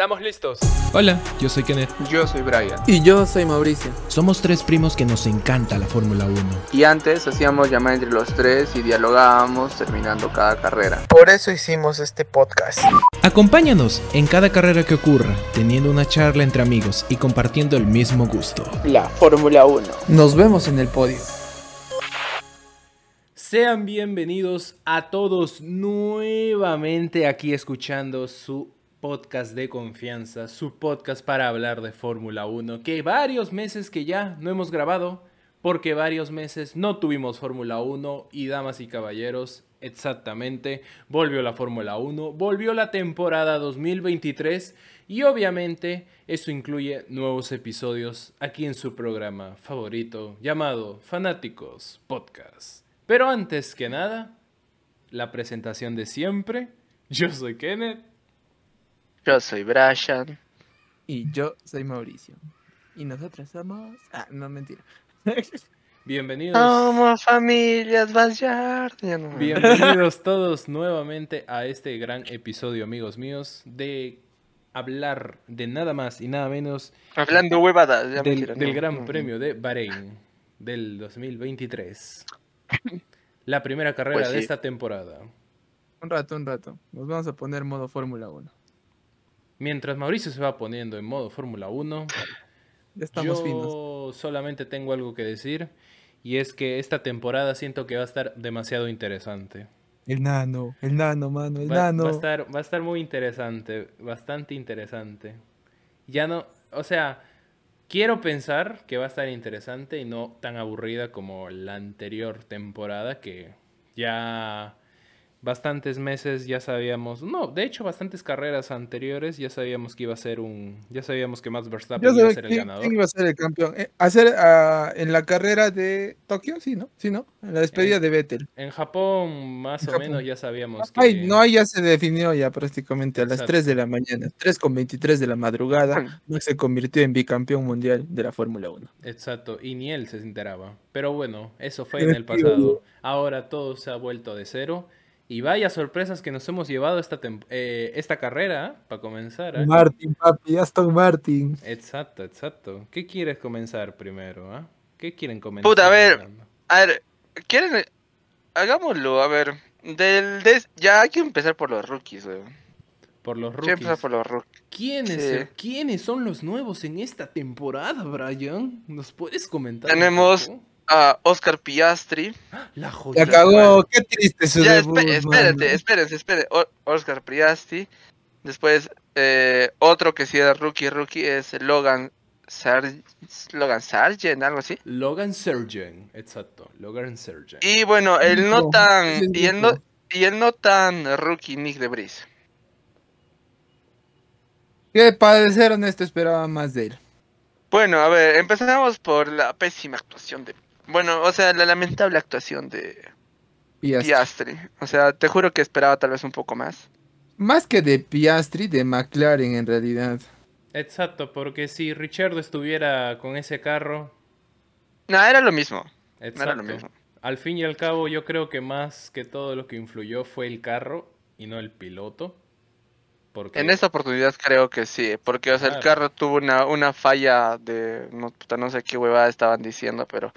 ¿Estamos listos? Hola, yo soy Kenneth. Yo soy Brian. Y yo soy Mauricio. Somos tres primos que nos encanta la Fórmula 1. Y antes hacíamos llamada entre los tres y dialogábamos terminando cada carrera. Por eso hicimos este podcast. Acompáñanos en cada carrera que ocurra, teniendo una charla entre amigos y compartiendo el mismo gusto. La Fórmula 1. Nos vemos en el podio. Sean bienvenidos a todos nuevamente aquí escuchando su podcast de confianza, su podcast para hablar de Fórmula 1, que varios meses que ya no hemos grabado, porque varios meses no tuvimos Fórmula 1 y damas y caballeros, exactamente, volvió la Fórmula 1, volvió la temporada 2023 y obviamente eso incluye nuevos episodios aquí en su programa favorito llamado Fanáticos Podcast. Pero antes que nada, la presentación de siempre. Yo soy Kenneth. Yo soy Brian. Y yo soy Mauricio. Y nosotros somos... Ah, no, mentira. Bienvenidos. Somos familias Bayard. Bienvenidos todos nuevamente a este gran episodio, amigos míos, de hablar de nada más y nada menos Hablando huevadas. ya del, del. Gran Premio de Bahrein del 2023. La primera carrera Pues de esta temporada. Un rato, un rato. Nos vamos a poner modo Fórmula 1. Mientras Mauricio se va poniendo en modo Fórmula 1, Ya estamos yo finos. solamente tengo algo que decir y es que esta temporada siento que va a estar demasiado interesante. El nano, el nano, mano, el Va, nano. va a estar, va a estar muy interesante, bastante interesante. Ya no, o sea, quiero pensar que va a estar interesante y no tan aburrida como la anterior temporada que ya bastantes meses ya sabíamos, no, de hecho bastantes carreras anteriores ya sabíamos que iba a ser un, ya sabíamos que Max Verstappen iba a ser el quién, ganador. quién iba a ser el campeón. Eh, hacer ah, en la carrera de Tokio, sí, ¿no? Sí, ¿no? En la despedida Eh, de Vettel. En Japón más En o Japón. menos ya sabíamos que Ay, no, ahí ya se definió ya prácticamente a las Exacto. 3 de la mañana, 3 con 23 de la madrugada, Max se convirtió en bicampeón mundial de la Fórmula 1. Exacto, y ni él se enteraba. Pero bueno, eso fue en el pasado. Ahora todo se ha vuelto de cero. Y vaya sorpresas que nos hemos llevado esta, eh, esta carrera, para comenzar. ¿eh? Martin, papi, Aston Martin. Exacto, exacto. ¿Qué quieres comenzar primero? ah? ¿Qué quieren comenzar? Puta, a ver. A ver, ¿quieren? Hagámoslo, a ver. Del, des- Ya hay que empezar por los rookies, weón. Por los que empezar rookies. por los rookies. ¿Quiénes, Sí. eh, ¿Quiénes son los nuevos en esta temporada, Brian? ¿Nos puedes comentar? un Tenemos- poco? A Oscar Piastri. La joya. La cagó, qué triste su Ya, debut, espérate, mano. espérense, espérense. O- Oscar Piastri. Después, eh, otro que sí era rookie, rookie es Logan Sar Logan Sargent, algo así. Logan Surgeon. Exacto, Logan Surgeon. Y bueno, el no tan. Y el no, y el no tan rookie Nick de Bris. Que para ser honesto esperaba más de él. Bueno, a ver, empezamos por la pésima actuación de. Bueno, o sea, la lamentable actuación de Piastri. Piastri. O sea, te juro que esperaba tal vez un poco más. Más que de Piastri, de McLaren en realidad. Exacto, porque si Richard estuviera con ese carro, No, era lo mismo. No exacto. era lo mismo. Al fin y al cabo, yo creo que más que todo lo que influyó fue el carro y no el piloto. Porque En esta oportunidad creo que sí, porque o sea, el carro tuvo una, una falla de no, no sé qué huevada estaban diciendo, pero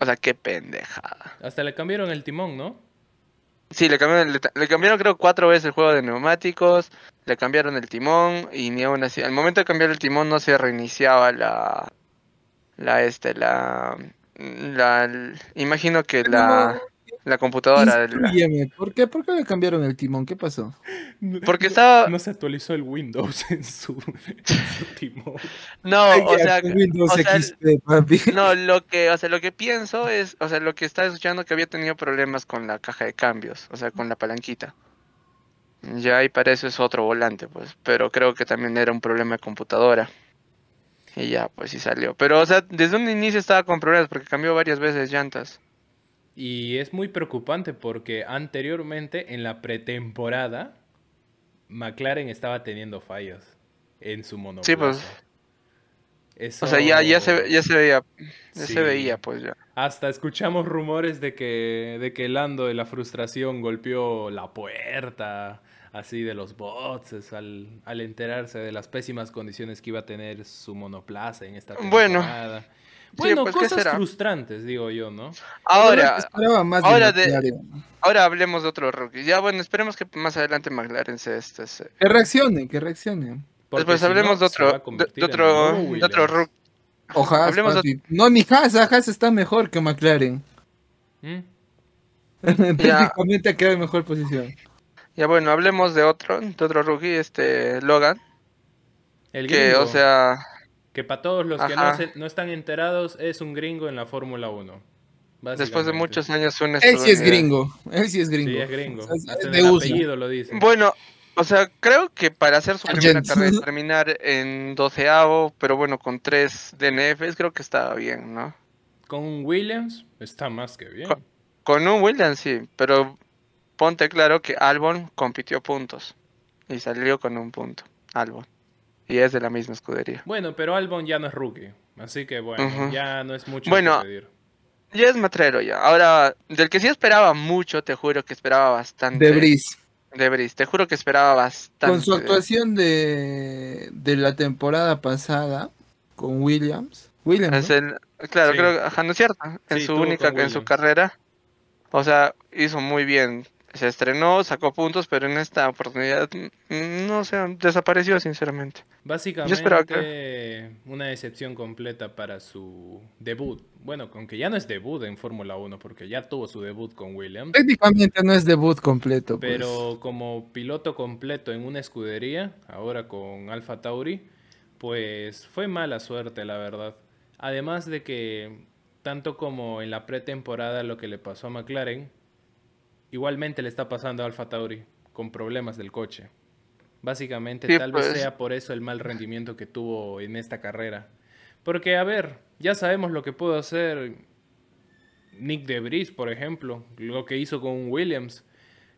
o sea, qué pendejada. hasta le cambiaron el timón, ¿no? Sí, le cambiaron, le, le cambiaron creo cuatro veces el juego de neumáticos, le cambiaron el timón y ni aún así, al momento de cambiar el timón no se reiniciaba la la este la la imagino que la la computadora la- ¿por qué? ¿Por qué le cambiaron el timón? ¿Qué pasó? porque estaba No se actualizó el Windows en su, en su timón. no, o sea, Con Windows o sea, el- XP, papi. No, lo que, o sea, lo que pienso es, o sea, lo que estaba escuchando que había tenido problemas con la caja de cambios, o sea, con la palanquita. Ya, y para eso es otro volante, pues, pero creo que también era un problema de computadora. Y ya, pues sí salió. Pero, o sea, desde un inicio estaba con problemas porque cambió varias veces llantas. Y es muy preocupante porque anteriormente, en la pretemporada, McLaren estaba teniendo fallas en su monoplaza. Sí, pues. O sea, ya, ya, se, ya se veía, ya Sí. se veía, pues ya. Hasta escuchamos rumores de que, de que Lando de la frustración golpeó la puerta así de los bots al, al enterarse de las pésimas condiciones que iba a tener su monoplaza en esta Bueno. Bueno, pues, ¿qué cosas será? frustrantes, digo yo, ¿no? Ahora, esperaba más ahora de ahora hablemos de otro rookie. Ya, bueno, esperemos que más adelante McLaren se, este, se- Que reaccione, que reaccione. Porque Después si no, hablemos de otro, de, otro, de otro rookie. O Haas, Hablemos de- papi. No, ni Haas, ah, Haas está mejor que McLaren. ¿Mm? Técnicamente ha quedado en mejor posición. Ya bueno, hablemos de otro, de otro rookie, este Logan, El que gringo, o sea, que para todos los que no, se- no están enterados, es un gringo en la Fórmula 1. después de muchos años un Él sí es gringo. Él sí es gringo. Sí, es gringo. O sea, es- de el uso. apellido lo dice. Bueno, o sea, creo que para hacer su primera carrera y terminar en doceavo, pero bueno, con tres DNFs, creo que estaba bien, ¿no? Con un Williams está más que bien. Co- Con un Williams sí, pero ponte claro que Albon compitió puntos y salió con un punto, Albon. Y es de la misma escudería. Bueno, pero Albon ya no es rookie. Así que bueno, ya no es mucho Bueno, que pedir. Ya es matrero ya. Ahora, del que sí esperaba mucho, te juro que esperaba bastante. De Brice. De Brice, te juro que esperaba bastante. Con su actuación de, de la temporada pasada con Williams. Williams. Es ¿no? el, claro, Sí. creo que, no es cierto. En Sí, su única, en su carrera. O sea, hizo muy bien. Se estrenó, sacó puntos, pero en esta oportunidad, mm, no sé, desapareció sinceramente. esperaba Básicamente una decepción completa para su debut. Bueno, aunque ya no es debut en Fórmula 1 porque ya tuvo su debut con Williams. Técnicamente no es debut completo. pues. Pero como piloto completo en una escudería, ahora con Alfa Tauri, pues fue mala suerte, la verdad. Además de que, tanto como en la pretemporada lo que le pasó a McLaren, igualmente le está pasando a Alfa Tauri con problemas del coche. Básicamente, Sí, tal vez pues. sea por eso el mal rendimiento que tuvo en esta carrera. Porque, a ver, ya sabemos lo que pudo hacer Nick de Vries, por ejemplo, lo que hizo con Williams.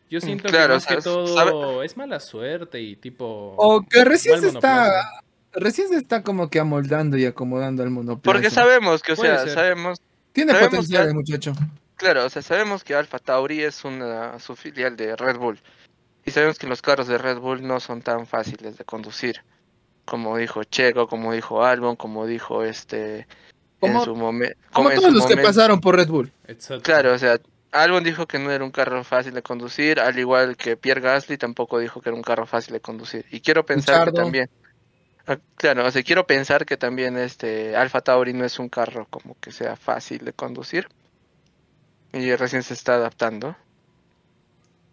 Yo siento claro, que más o sea, que todo sabe- es mala suerte y tipo... O que recién se está. Recién se está como que amoldando y acomodando al monoplaza. Porque sabemos que, o sea, sabemos, Tiene sabemos potencial que- el muchacho. Claro, o sea, sabemos que Alfa Tauri es una su filial de Red Bull. Y sabemos que los carros de Red Bull no son tan fáciles de conducir. Como dijo Checo, como dijo Albon, como dijo este Como- en su momento. Como todos los que pasaron por Red Bull. Exacto. Claro, o sea, Albon dijo que no era un carro fácil de conducir, al igual que Pierre Gasly tampoco dijo que era un carro fácil de conducir. Y quiero pensar que también, ah, claro, o sea, quiero pensar que también este Alfa Tauri no es un carro como que sea fácil de conducir. Y recién se está adaptando.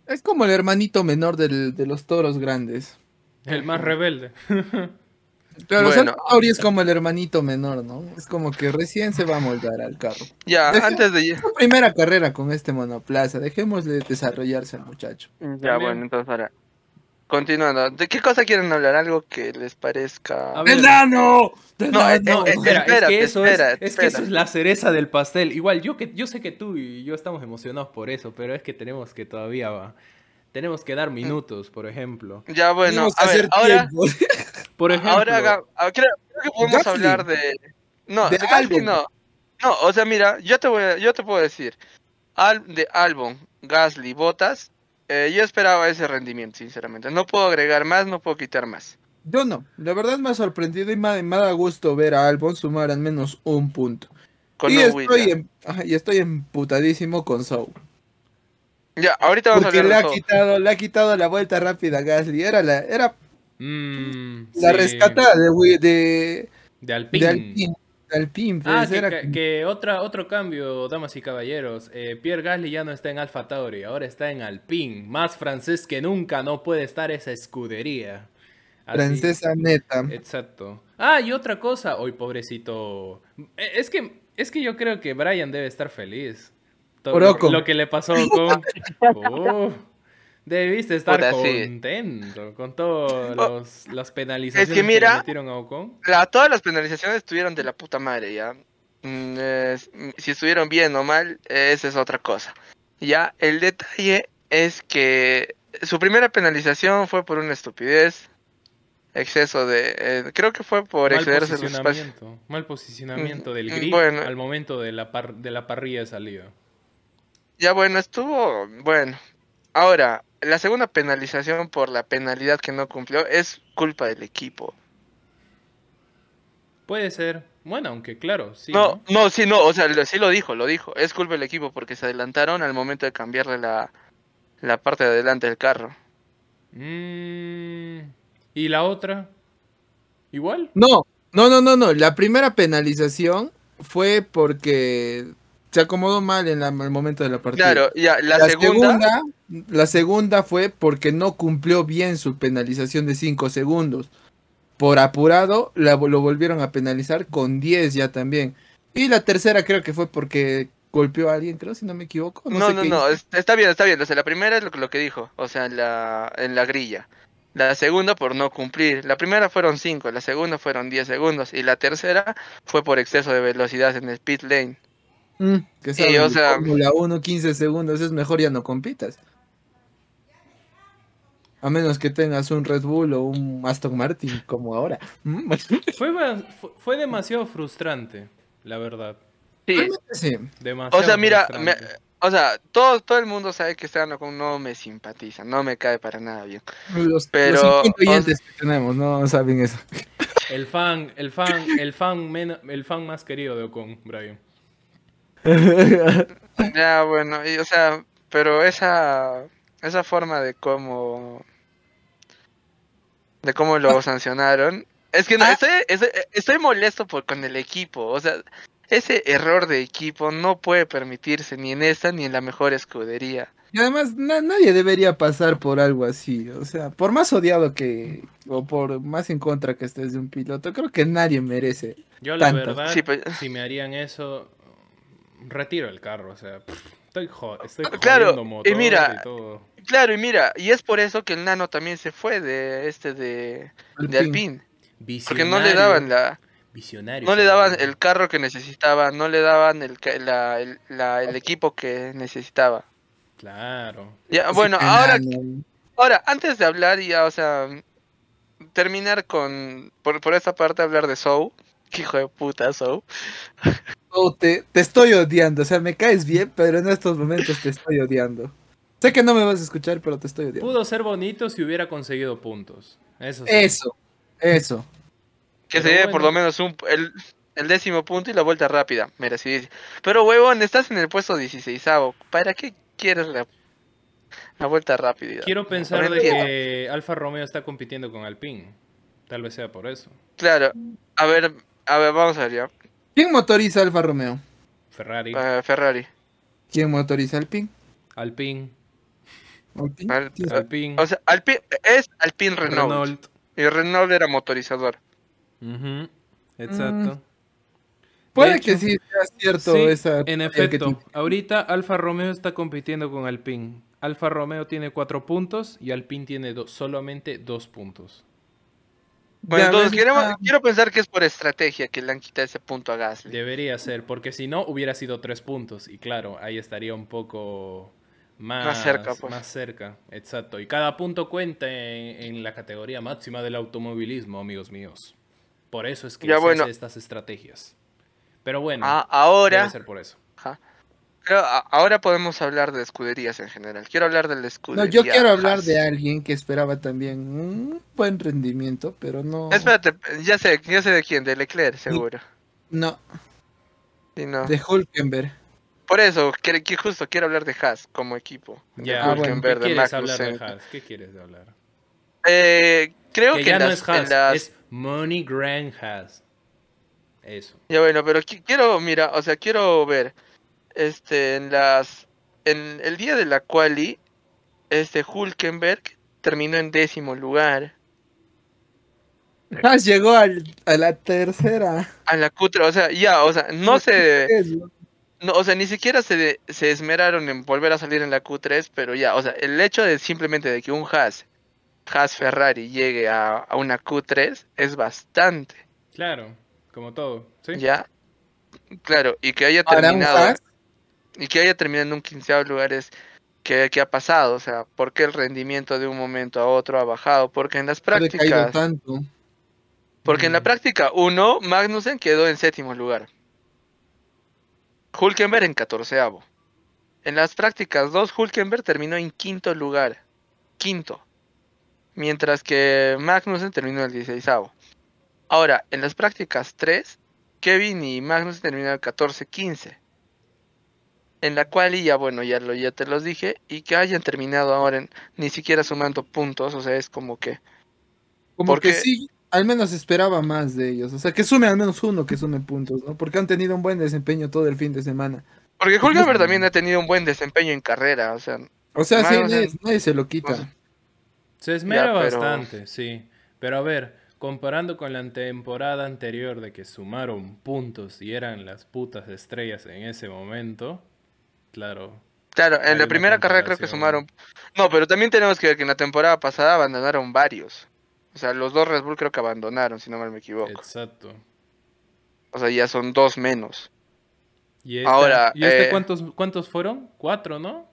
Es como el hermanito menor del- de los toros grandes. El más rebelde. Claro, o sea, Bueno. Tauri es como el hermanito menor, ¿no? Es como que recién se va a moldar al carro. Ya, antes de Es su primera carrera con este monoplaza. Dejémosle desarrollarse al muchacho. ya También. bueno, entonces ahora continuando, ¿de qué cosa quieren hablar? Algo que les parezca A ver. ¡Enano! No, eh, No, espera, es espérate, que eso es, que eso es la cereza del pastel. Igual, yo que yo sé que tú y yo estamos emocionados por eso, pero es que tenemos que todavía va. Tenemos que dar minutos, por ejemplo. Ya bueno, a ver, ahora. Por ejemplo, Ahora haga- ah, creo, creo que podemos hablar de. No, De de, no. No, o sea, mira, yo te voy a- yo te puedo decir. Al, de Albon, Gasly, Botas, eh, yo esperaba ese rendimiento, sinceramente. No puedo agregar más, no puedo quitar más. Yo no. La verdad me ha sorprendido y me, me da gusto ver a Albon sumar al menos un punto. Con y, estoy ajá, y estoy emputadísimo con Sou. Ya, ahorita vamos Porque a le hablar ha de todo. quitado, le ha quitado la vuelta rápida a Gasly. Era la, era mm, la sí, rescatada de, de, de Alpine. de Alpine. Alpine, Ah, pues, que, era que- otra, otro cambio, damas y caballeros. Eh, Pierre Gasly ya no está en Alfa Tauri, ahora está en Alpine. Más francés que nunca, no puede estar esa escudería. Así- francesa neta. Exacto. Ah, y otra cosa. Hoy, pobrecito. Eh, Es que, es que yo creo que Brian debe estar feliz. Todo Por lo, que le pasó con. Oh, debiste estar Puta, sí. contento con todas Oh, las penalizaciones que, mira- le metieron a Ocon. La- todas las penalizaciones estuvieron de la puta madre, ya. Mm, mm, si estuvieron bien o mal, eh, esa es otra cosa. Ya, el detalle es que su primera penalización fue por una estupidez. exceso de... eh, creo que fue por mal excederse espacios. posicionamiento, mal posicionamiento del Mm, grip bueno. al momento de la, par- de la parrilla de salida. Ya bueno, estuvo... Bueno, ahora, la segunda penalización por la penalidad que no cumplió es culpa del equipo. Puede ser. Bueno, aunque claro, sí. no, ¿no? no, sí, no, o sea, lo- sí lo dijo, lo dijo. Es culpa del equipo porque se adelantaron al momento de cambiarle la, la parte de adelante del carro. Mm, ¿Y la otra? ¿Igual? No, no, no, no, no. La primera penalización fue porque se acomodó mal en la- el momento de la partida. Claro, ya, la, La, segunda, segunda, la segunda fue porque no cumplió bien su penalización de 5 segundos. Por apurado, la, lo volvieron a penalizar con 10 ya también. Y la tercera creo que fue porque golpeó a alguien, creo, si no me equivoco. No, sé no, no, está bien, está bien. O sea, la primera es lo, que- lo que dijo, o sea, en la, en la grilla. La segunda por no cumplir. La primera fueron 5, la segunda fueron 10 segundos. Y la tercera fue por exceso de velocidad en el pit lane. Mm, que Sí, o sea- Fórmula 1, 15 segundos, es mejor ya no compitas. A menos que tengas un Red Bull o un Aston Martin como ahora. Mm, Fue, fue demasiado frustrante, la verdad. Sí, sí. Demasiado o sea, mira, me- o sea, todo, todo el mundo sabe que este con no me simpatiza, no me cae para nada bien. Los, Pero, los 50 o- oyentes que tenemos no saben eso. El fan, el fan, el fan, men- el fan más querido de Ocon, Brian. Ya, bueno, y, o sea, pero esa, esa forma de cómo, de cómo lo sancionaron, es que no, Ah. estoy, estoy, estoy molesto por, con el equipo, o sea, ese error de equipo no puede permitirse ni en esta ni en la mejor escudería. Y además na- nadie debería pasar por algo así. O sea, por más odiado que, o por más en contra que estés de un piloto, creo que nadie merece. Yo la Tanto. verdad, Sí, pues- si me harían eso, retiro el carro, o sea, pff, estoy, jo- estoy Ah, claro, y mira, y todo. Claro, y mira, y es por eso que el nano también se fue de este de, de Alpine, porque no le daban la, visionario no le daban el carro que necesitaba, no le daban el, ca- la- el, la- el equipo que necesitaba. Claro. Ya, bueno, ahora, ahora, antes de hablar ya, o sea, terminar con, por, por esta parte hablar de Soul, que hijo de puta Soul. Oh, te, te estoy odiando. O sea, me caes bien, pero en estos momentos te estoy odiando. Sé que no me vas a escuchar, pero te estoy odiando. Pudo ser bonito si hubiera conseguido puntos. Eso sí. Eso, eso. Que Pero se lleve por lo menos un, el, el décimo punto y la vuelta rápida, merecidísimo. Pero huevón, estás en el puesto 16 ¿para qué quieres la, la vuelta rápida? Quiero pensar No de que Alfa Romeo está compitiendo con Alpine. Tal vez sea por eso. Claro, a ver, a ver, vamos a ver ya. ¿Quién motoriza Alfa Romeo? Ferrari, Eh, Ferrari. ¿Quién motoriza Alpine? Alpine, Alpine. Alpine, O sea, Alpine, es Alpine Renault. Renault. Y Renault era motorizador. Ujú, Exacto. Puede De que sí sea cierto Sí, esa. en efecto, ahorita Alfa Romeo está compitiendo con Alpine. Alfa Romeo tiene cuatro puntos y Alpine tiene do- solamente dos puntos. Bueno, entonces queremos, ah, quiero pensar que es por estrategia que le han quitado ese punto a Gasly. Debería ser, porque si no hubiera sido tres puntos. Y claro, ahí estaría un poco más, cerca, pues. más cerca, exacto. Y cada punto cuenta en, en la categoría máxima del automovilismo, amigos míos. Por eso es que Ya, se bueno. hace estas estrategias. Pero bueno, Ah, debe ahora, ser por eso. A- ahora podemos hablar de escuderías en general. Quiero hablar de la No, escudería. yo quiero hablar Haas. de alguien que esperaba también un buen rendimiento, pero no. Espérate, ya sé, ya sé de quién, de Leclerc, seguro. No, Sí, no. de Hulkenberg. Por eso, que, que justo quiero hablar de Haas como equipo. De Ya, Ah, bueno. ¿qué de quieres hablar de. Haas? ¿Qué quieres hablar? Eh, creo que que, ya en no las, es Haas, las- es Money Grand Haas. Eso. Ya bueno, pero qui- quiero, mira, o sea, quiero ver, este, en las, en el día de la quali, este Hulkenberg terminó en décimo lugar. Haas llegó al- a la tercera. A la cutra, o sea, ya, o sea, no se, no, o sea, ni siquiera se, se esmeraron en volver a salir en la Q3, pero ya, o sea, el hecho de simplemente de que un Haas, Haas Ferrari llegue a, a una Q3 es bastante, Claro, como todo. ¿sí? ya. Claro, y que haya un terminado Haas, y que haya terminado en un quinceavo lugar es ¿qué, qué ha pasado? O sea, ¿por qué el rendimiento de un momento a otro ha bajado? Porque en las prácticas, tanto. porque en la Mm. práctica 1, Magnussen quedó en séptimo lugar. Hulkenberg en catorceavo. En las prácticas 2, Hulkenberg terminó en quinto lugar. Quinto. Mientras que Magnussen terminó en el 16 Ahora, en las prácticas 3, Kevin y Magnussen terminaron el 14-15. En la cual y ya bueno, ya lo ya te los dije, y que hayan terminado ahora en, ni siquiera sumando puntos, o sea, es como que Como Porque- que sí, al menos esperaba más de ellos. O sea, que sume al menos uno que sume puntos, ¿no? Porque han tenido un buen desempeño todo el fin de semana. porque Pues, Hulkenberg también ha tenido un buen desempeño en carrera, o sea, O sea, sí, nadie, nadie se lo o quita. sea, Se esmera Ya, pero- bastante, sí. Pero a ver, comparando con la temporada anterior de que sumaron puntos y eran las putas estrellas en ese momento, claro. Claro, en Hay la primera carrera creo que sumaron. No, pero también tenemos que ver que en la temporada pasada abandonaron varios. O sea, los dos Red Bull creo que abandonaron, si no mal me equivoco. Exacto. O sea, ya son dos menos. ¿Y, esta- Ahora, ¿y este eh, cuántos, cuántos fueron? Cuatro, ¿no?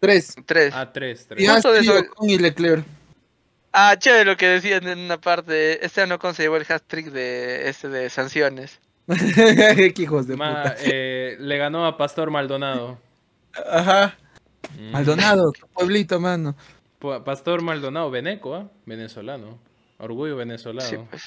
Tres. Tres. Ah, tres, tres. Y Justo de eso- y Leclerc. Ah, chévere lo que decían en una parte. Este año Ocon se llevó el hat-trick de, este de sanciones. Qué hijos de Ma- puta. eh, le ganó a Pastor Maldonado. Ajá. Mm. Maldonado, tu pueblito, mano. Pa- Pastor Maldonado, veneco, ¿ah? Venezolano. Orgullo venezolano. Sí, pues.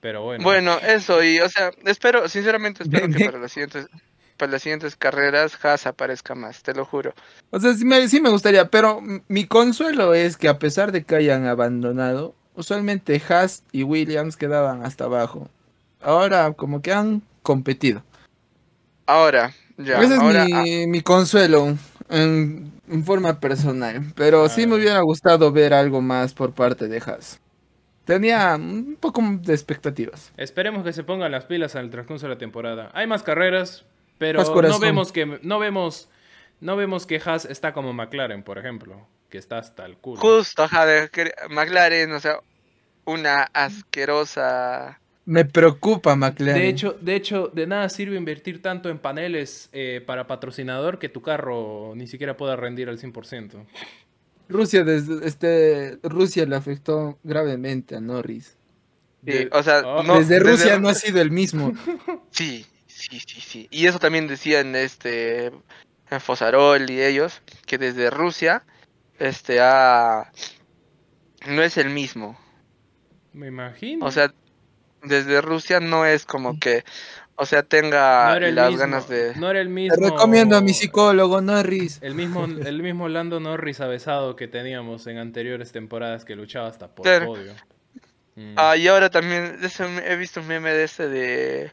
Pero bueno. Bueno, eso, y o sea, espero, sinceramente espero que para las siguientes, para las siguientes carreras Haas aparezca más, te lo juro. O sea, sí me, sí me gustaría, pero mi consuelo es que a pesar de que hayan abandonado, usualmente Haas y Williams quedaban hasta abajo. Ahora como que han competido. Ahora, ya, Ese es ah, mi, consuelo en, en forma personal. Pero sí me Ah. hubiera gustado ver algo más por parte de Haas. Tenía un poco de expectativas. Esperemos que se pongan las pilas al transcurso de la temporada. Hay más carreras, pero Más no vemos que no vemos no vemos que Haas está como McLaren, por ejemplo, que está hasta el culo. justo, McLaren, o sea, una asquerosa... Me preocupa McLaren. De hecho, de hecho, de nada sirve invertir tanto en paneles eh, para patrocinador que tu carro ni siquiera pueda rendir al 100%. Rusia, desde, este, Rusia le afectó gravemente a Norris. Sí, De- o sea, Oh. no, desde Rusia Ru- no ha sido el mismo. Sí, sí, sí, sí. Y eso también decían este en Fosarol y ellos, que desde Rusia, este, ha... no es el mismo. Me imagino. O sea, desde Rusia no es como que, o sea, tenga no las mismo, ganas de... no era el mismo. Te recomiendo a mi psicólogo Norris. El mismo, el mismo Lando Norris avesado que teníamos en anteriores temporadas que luchaba hasta por podio. Mm. Ah, y ahora también he visto un meme de este de,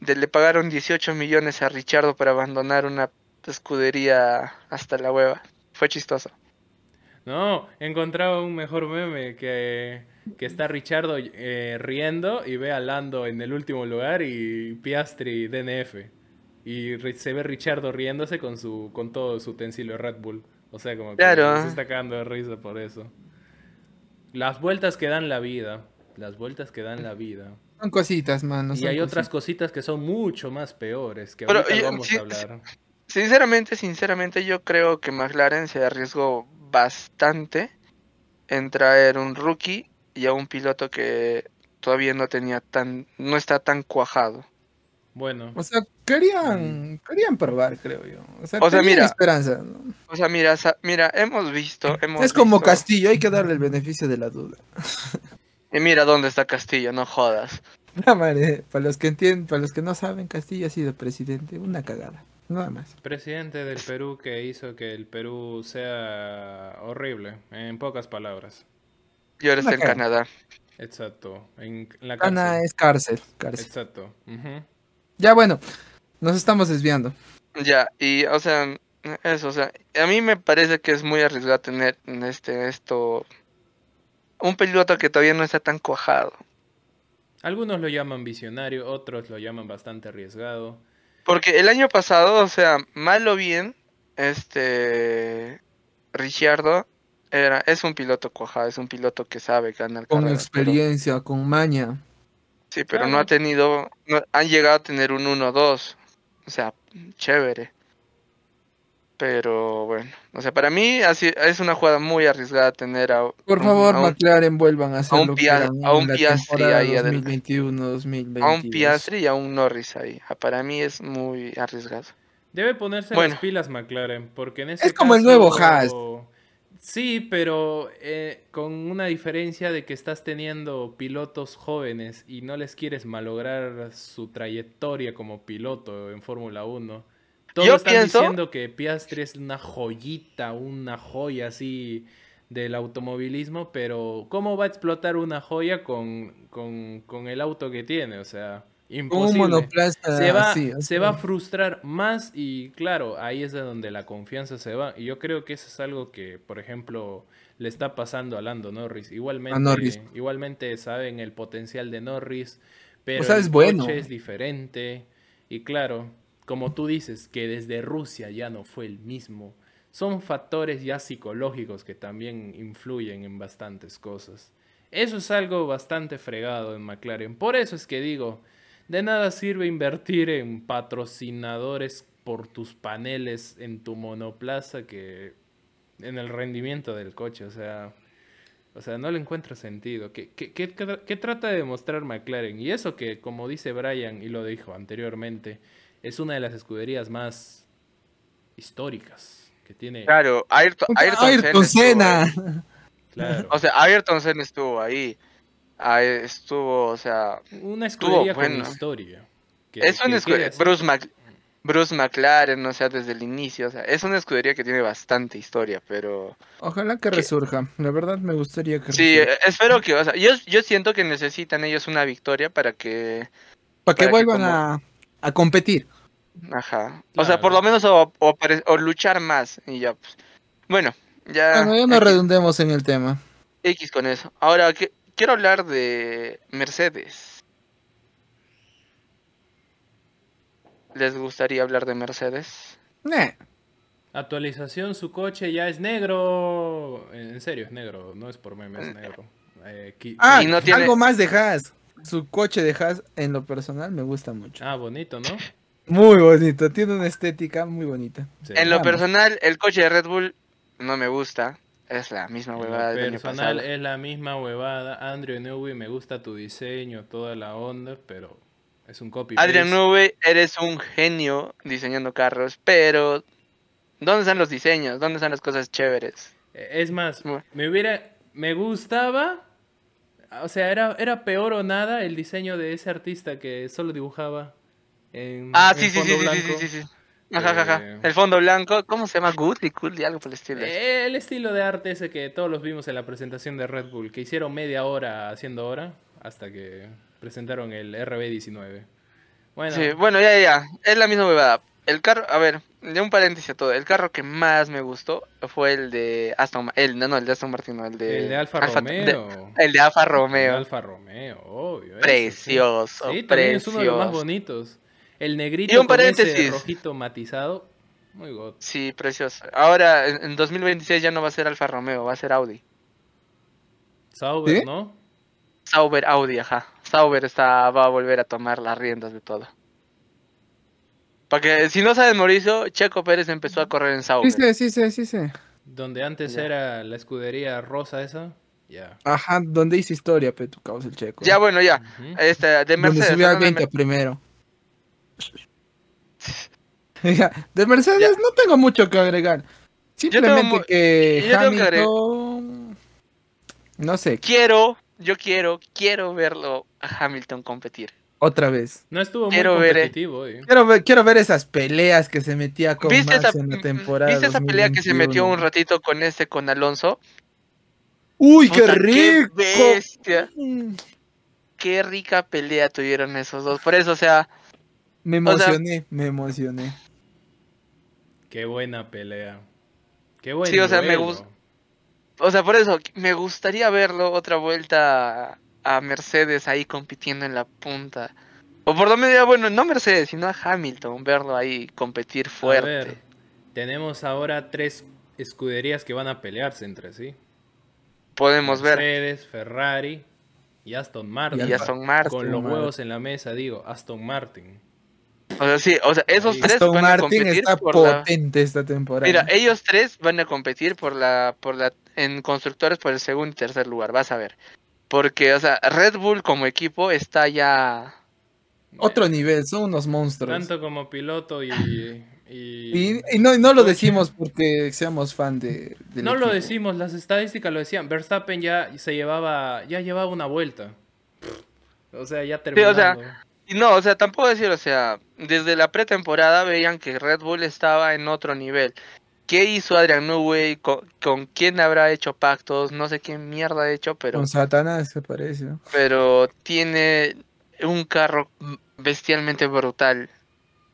de le pagaron 18 millones a Richardo para abandonar una escudería hasta la hueva. Fue chistoso. No, he encontrado un mejor meme que, que está Richardo eh, riendo y ve a Lando en el último lugar y Piastri DNF. Y se ve Richardo riéndose con su con todo su utensilio Red Bull. O sea, como que Claro. se está cagando de risa por eso. Las vueltas que dan la vida. Las vueltas que dan la vida. Son cositas, mano. Y hay otras cositas. que son mucho más peores, que Pero, ahorita oye, vamos sí, a hablar. Sinceramente, sinceramente, yo creo que McLaren se arriesgó bastante en traer un rookie y a un piloto que todavía no tenía tan, no está tan cuajado. Bueno, O sea, querían, querían probar, creo yo. O sea, O sea, tenían mira, esperanza. ¿no? O sea, mira, sa- mira, hemos visto, hemos Es como visto- Castillo, hay que darle el beneficio de la duda. Y mira dónde está Castillo, no jodas. La madre, para los que entienden, para los que no saben, Castillo ha sido presidente, una cagada, nada más. presidente del Perú que hizo que el Perú sea horrible, en pocas palabras. Y ahora está en. Canadá. Exacto, en la Ana cárcel. es cárcel, cárcel. Exacto. Ya bueno, nos estamos desviando. Ya, y o sea, eso, o sea, a mí me parece que es muy arriesgado tener en este esto un piloto que todavía no está tan cuajado. Algunos lo llaman visionario, otros lo llaman bastante arriesgado. Porque el año pasado, o sea, mal o bien, este Ricciardo era, es un piloto cuajado, es un piloto que sabe ganar Con carreras, pero- experiencia, con maña. sí, pero no ha tenido, no- han llegado a tener un 1-2. O sea, chévere. Pero bueno, o sea, para mí así es una jugada muy arriesgada tener a Por un- favor, a un, McLaren vuelvan a hacer a un Pia- a un Piastri ahí adelante. 2021, a 2022. un Piastri y a un Norris ahí. Ah, Para mí es muy arriesgado. Debe ponerse Bueno. las pilas McLaren, porque en ese Es como el nuevo Haas. Sí, pero eh, con una diferencia de que estás teniendo pilotos jóvenes y no les quieres malograr su trayectoria como piloto en Fórmula 1. Todos Yo están pienso- diciendo que Piastri es una joyita, una joya así del automovilismo, pero ¿cómo va a explotar una joya con, con, con el auto que tiene? O sea, imposible se va, así, se va a frustrar más y claro, ahí es de donde la confianza se va. Y yo creo que eso es algo que, por ejemplo, le está pasando a Lando Norris. Igualmente, Norris. igualmente saben el potencial de Norris, pero sea, el es bueno. coche es diferente. Y claro, como tú dices, que desde Rusia ya no fue el mismo. Son factores ya psicológicos que también influyen en bastantes cosas. Eso es algo bastante fregado en McLaren. Por eso es que digo, de nada sirve invertir en patrocinadores por tus paneles en tu monoplaza que en el rendimiento del coche. O sea, o sea no le encuentro sentido. ¿Qué, qué, qué tra- qué trata de demostrar McLaren? Y eso que, como dice Brian y lo dijo anteriormente, es una de las escuderías más históricas que tiene. Claro, Ayrton, Ayrton, Ayrton Senna. Claro. O sea, Ayrton Senna estuvo ahí. Ahí estuvo, o sea, Una escudería con bueno. historia. que- es una escudería. Bruce, Mac- Bruce McLaren, o sea, desde el inicio, o sea, es una escudería que tiene bastante historia, pero Ojalá que resurja. La verdad me gustaría que sí, resurja. eh, espero que, o sea, yo, yo siento que necesitan ellos una victoria para que, Para que para que vuelvan como- a, a competir. ajá, o sea, por lo menos o, o luchar más y ya, pues. Bueno, ya, Bueno, ya no X, redundemos en el tema. X con eso. Ahora, que, quiero hablar de Mercedes. ¿Les gustaría hablar de Mercedes? Nah. Actualización, su coche ya es negro. En serio, es negro, no es por meme, es negro. Eh, Ah, Y no tiene- algo más de Haas. Su coche de Haas, en lo personal, me gusta mucho. Ah, bonito, ¿no? Muy bonito. Tiene una estética muy bonita. Sí. En lo Vamos. personal, el coche de Red Bull no me gusta. Es la misma huevada del año personal pasado. es la misma huevada. Andrew Newey, me gusta tu diseño, toda la onda, pero es un copy Adrian. Newey, eres un genio diseñando carros, pero ¿dónde están los diseños? ¿Dónde están las cosas chéveres? Eh, Es más, Bueno. me hubiera, me gustaba, o sea, era, era peor o nada el diseño de ese artista que solo dibujaba en, Ah, en sí, sí, sí, fondo sí, sí, blanco. sí, sí, sí. Ajá, ajá, ajá. Eh, El fondo blanco, ¿cómo se llama? Goodly, Goodly, algo por el estilo. Eh, El estilo de arte ese que todos los vimos en la presentación de Red Bull, que hicieron media hora haciendo hora hasta que presentaron el RB19. Bueno, Sí, bueno, ya, ya. Es la misma huevada. El carro, a ver, de un paréntesis a todo. El carro que más me gustó fue el de Aston el no, no, el de Aston Martin, no, el de el de Alfa, de- Romeo. el de Alfa El de Romeo. Alfa Romeo, obvio. ese sí. Precioso, Sí, también es uno de los más precioso. bonitos. El negrito Y un con ese paréntesis. rojito matizado. Muy god. Sí, precioso. Ahora, en en 2026 ya no va a ser Alfa Romeo, va a ser Audi. Sauber, ¿Sí? ¿no? Sauber Audi, ajá. Sauber está, va a volver a tomar las riendas de todo. Porque si no sabes, Mauricio, Checo Pérez empezó a correr en Sauber. Sí, sí, sí, sí, sí, sí. Donde antes Ya. era la escudería rosa esa. Ya. Ajá, donde hice historia, pero tu causa el checo. Ya, bueno, ya. Este, de Donde Mercedes. subió al hablando de 20 primero. De Mercedes Ya. no tengo mucho que agregar. Simplemente que Hamilton... No sé, Quiero, yo quiero, quiero verlo a Hamilton competir. otra vez. No estuvo muy ver, eh. competitivo hoy. Quiero ver, quiero ver esas peleas que se metía con ¿Viste Max esa, en la temporada ¿Viste esa pelea que se metió 2021? un ratito con este, con Alonso? ¡Uy, qué rico! bestia! Mm, Qué rica pelea tuvieron esos dos. Por eso, o sea, Me O sea- emocioné, me emocioné. Qué buena pelea. Qué buen Sí, o sea, me duelo. gust- o sea, por eso me gustaría verlo otra vuelta a, a Mercedes ahí compitiendo en la punta. O por lo menos, bueno, no Mercedes, sino a Hamilton, verlo ahí competir A fuerte. ver, tenemos ahora tres escuderías que van a pelearse entre sí. Podemos ver. Mercedes, Ferrari y Aston Martin. Y Aston Martin. Con los Martin. huevos en la mesa, digo, Aston Martin. O sea, sí, o sea, esos tres Aston van a Martin competir está por la... potente esta temporada. Mira, ellos tres van a competir por la, por la, en constructores por el segundo y tercer lugar, vas a ver. Porque, o sea, Red Bull como equipo está ya... Otro nivel, son unos monstruos. Tanto como piloto y. y- Y, y no, no lo decimos porque seamos fan de. no lo decimos, las estadísticas lo decían. Verstappen ya se llevaba, ya llevaba una vuelta. O sea, ya o terminando. sea, Y no, o sea, tampoco decir, o sea, desde la pretemporada veían que Red Bull estaba en otro nivel. ¿Qué hizo Adrian Newey? ¿Con, con quién habrá hecho pactos? No sé qué mierda ha hecho, pero, Con Satanás, se parece. ¿no? pero tiene un carro bestialmente brutal.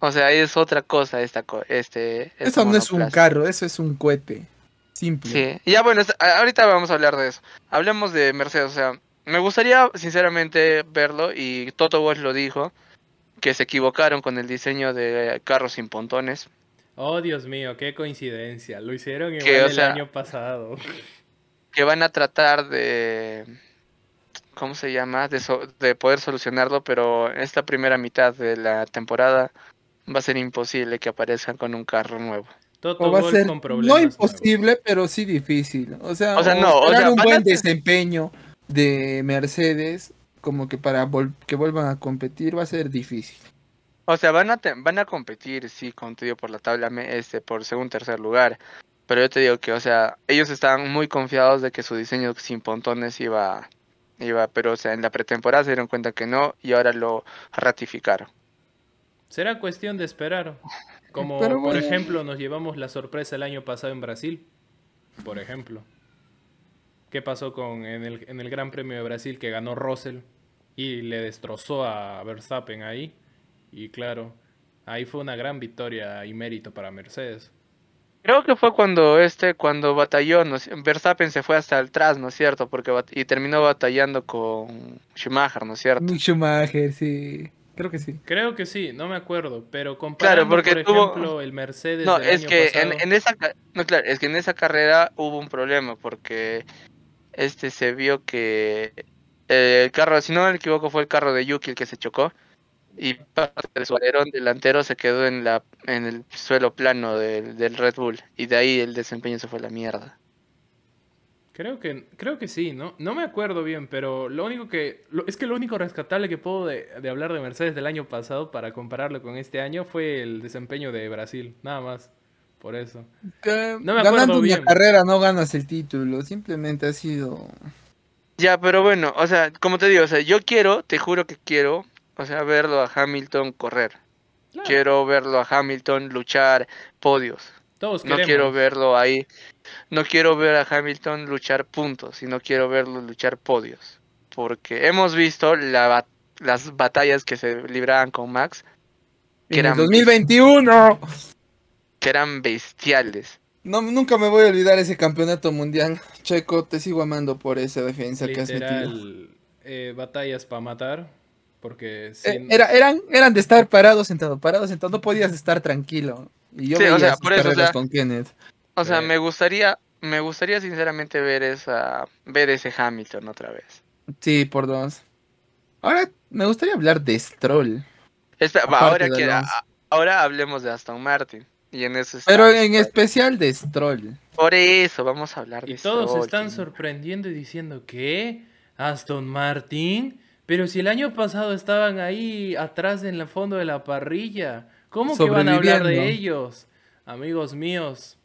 O sea, es otra cosa esta co- este, este Eso no es un carro, eso es un cohete. Simple. Sí, ya bueno, ahorita vamos a hablar de eso. Hablemos de Mercedes, o sea, me gustaría sinceramente verlo y Toto Wolff lo dijo, que se equivocaron con el diseño de carros sin pontones. Oh, Dios mío, qué coincidencia. Lo hicieron igual Que, o el sea, año pasado. que van a tratar de ¿cómo se llama? De, so- de poder solucionarlo, pero esta primera mitad de la temporada va a ser imposible que aparezcan con un carro nuevo. Toto O va a ser con no imposible, pero sí difícil. O sea, O sea, no, o esperar sea, un a buen desempeño de Mercedes, como que para vol- que vuelvan a competir, va a ser difícil. O sea, van a te- van a competir, sí, digo, por la tabla me- este por segundo tercer lugar. Pero yo te digo que, o sea, ellos estaban muy confiados de que su diseño sin pontones iba iba, pero o sea, en la pretemporada se dieron cuenta que no y ahora lo ratificaron. Será cuestión de esperar. Como, Pero por bueno. ejemplo, nos llevamos la sorpresa el año pasado en Brasil. Por ejemplo. ¿Qué pasó con en el, en el Gran Premio de Brasil que ganó Russell y le destrozó a Verstappen ahí? Y claro, ahí fue una gran victoria y mérito para Mercedes. Creo que fue cuando este, cuando batalló, ¿no? Verstappen se fue hasta atrás, ¿no es cierto? Porque y terminó batallando con Schumacher, ¿no es cierto? Schumacher, sí. Creo que sí. Creo que sí, no me acuerdo, pero comparando, Claro, porque por tuvo- ejemplo, el Mercedes No, del es año que pasado, en, en esa no claro, es que en esa carrera hubo un problema porque este se vio que eh, el carro, si no me equivoco, fue el carro de Yuki el que se chocó y parte de su delantero se quedó en la en el suelo plano del, del Red Bull y de ahí el desempeño se fue a la mierda. Creo que, creo que sí, ¿no? No me acuerdo bien, pero lo único que... lo- es que lo único rescatable que puedo de, de hablar de Mercedes del año pasado para compararlo con este año fue el desempeño de Brasil, nada más. Por eso. Que No me acuerdo ganando bien. una carrera no ganas el título, simplemente ha sido... Ya, pero bueno, o sea, como te digo, o sea, yo quiero, te juro que quiero, o sea, verlo a Hamilton correr. Claro, Quiero verlo a Hamilton luchar podios. todos No quiero verlo ahí. No quiero ver a Hamilton luchar puntos, sino quiero verlo luchar podios. Porque hemos visto la bat- las batallas que se libraban con Max, que En el eran, 2021. Que eran bestiales. No, nunca me voy a olvidar ese campeonato mundial. Checo, te sigo amando por esa defensa que has metido. Literal, eh, batallas para matar, porque Eh, sin- era, eran, eran de estar parado, sentado, parado, sentado. No podías estar tranquilo. Y yo Sí, o veía sea, sus por eso, o sea, con Kenneth. O sea, Sí. me gustaría, me gustaría sinceramente ver esa, ver ese Hamilton otra vez. Sí, por dos. Ahora me gustaría hablar de Stroll. Espera, va, Aparte ahora, de que, Alonso. a- ahora hablemos de Aston Martin. Y en eso está- Pero en especial de Stroll. Por eso vamos a hablar de Y todos Stroll, están sí. sorprendiendo y diciendo que Aston Martin, pero si el año pasado estaban ahí atrás en el fondo de la parrilla, ¿cómo que van a hablar de ellos? Amigos míos,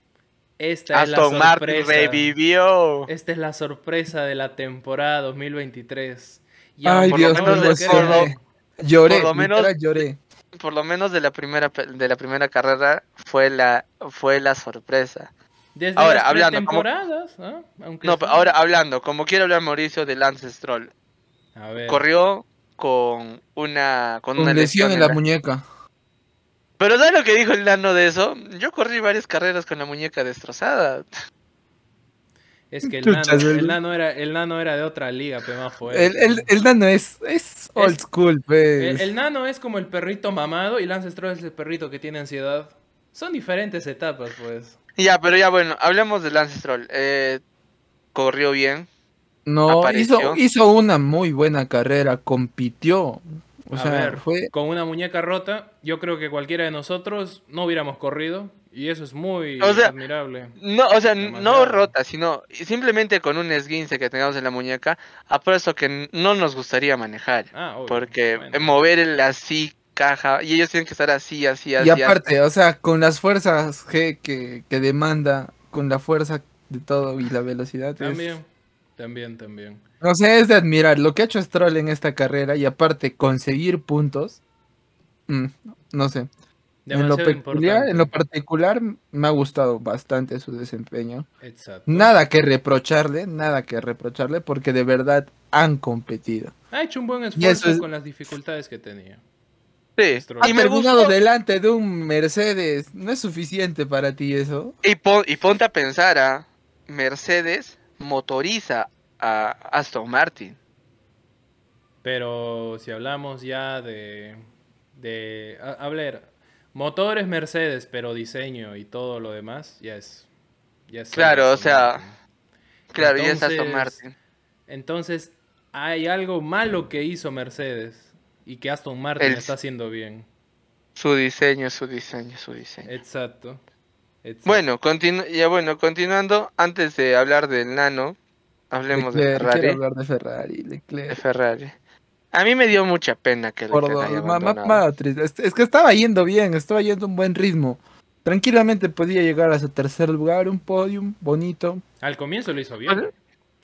esta es la Aston Martin sorpresa. revivió. Esta es la sorpresa de la temporada 2023. Ya Ay, por lo Dios menos mío, Lloré, por lo menos- lloré. Por lo menos de la primera pe- de la primera carrera fue la fue la sorpresa. Desde Ahora, las hablando, ¿cómo- pretemporadas, ¿ah? Aunque No, pero ahora hablando, como quiere hablar Mauricio de Lance Stroll, A ver, corrió con una con, una Con lesión en la la- muñeca. Pero ¿sabes lo que dijo el nano de eso? Yo corrí varias carreras con la muñeca destrozada. Es que el Chuchas, nano, el ¿verdad? nano era, el nano era de otra liga, pero más fuerte. El, el, el nano es, es old school, pues. El, el nano es como el perrito mamado y Lance Stroll es el perrito que tiene ansiedad. Son diferentes etapas, pues. Ya, pero ya bueno, hablemos de Lance Stroll. Eh, corrió bien. No, apareció. hizo, hizo una muy buena carrera, compitió. O A sea, ver, fue con una muñeca rota, yo creo que cualquiera de nosotros no hubiéramos corrido. Y eso es muy O sea, admirable. No, o sea, no rota, sino simplemente con un esguince que tengamos en la muñeca, apuesto que no nos gustaría manejar. Ah, obvio, Porque bueno. mover el así caja, y ellos tienen que estar así, así, así. Y así. aparte, o sea, con las fuerzas G que, que demanda, con la fuerza de todo y la velocidad. es- También, también, también. O sea, es de admirar lo que ha hecho Stroll en esta carrera y aparte conseguir puntos. mm, no sé. En lo, Demasiado peculiar, en lo particular me ha gustado bastante su desempeño. Exacto. Nada que reprocharle, nada que reprocharle porque de verdad han competido. Ha hecho un buen esfuerzo es- con las dificultades que tenía. Sí. Ha y me terminado gustó. delante de un Mercedes. ¿No es suficiente para ti eso? Y, pon- y ponte a pensar, a Mercedes motoriza a Aston Martin. Pero si hablamos ya de. de a, a ver, motores Mercedes, pero diseño y todo lo demás, ya es. Ya es Claro, o Aston sea, Martin. Claro, y es Aston Entonces, Martin. Entonces, hay algo malo que hizo Mercedes y que Aston Martin El- está haciendo bien. Su diseño, su diseño, su diseño. Exacto. Exacto. Bueno, continu- ya bueno, continuando, antes de hablar del nano, hablemos de Ferrari. quiero hablar de Ferrari, De Leclerc. Ferrari. A mí me dio mucha pena que Por haya ma- ma- triste. Es, es que estaba yendo bien, estaba yendo a un buen ritmo. Tranquilamente podía llegar a su tercer lugar, un podium bonito. Al comienzo lo hizo bien.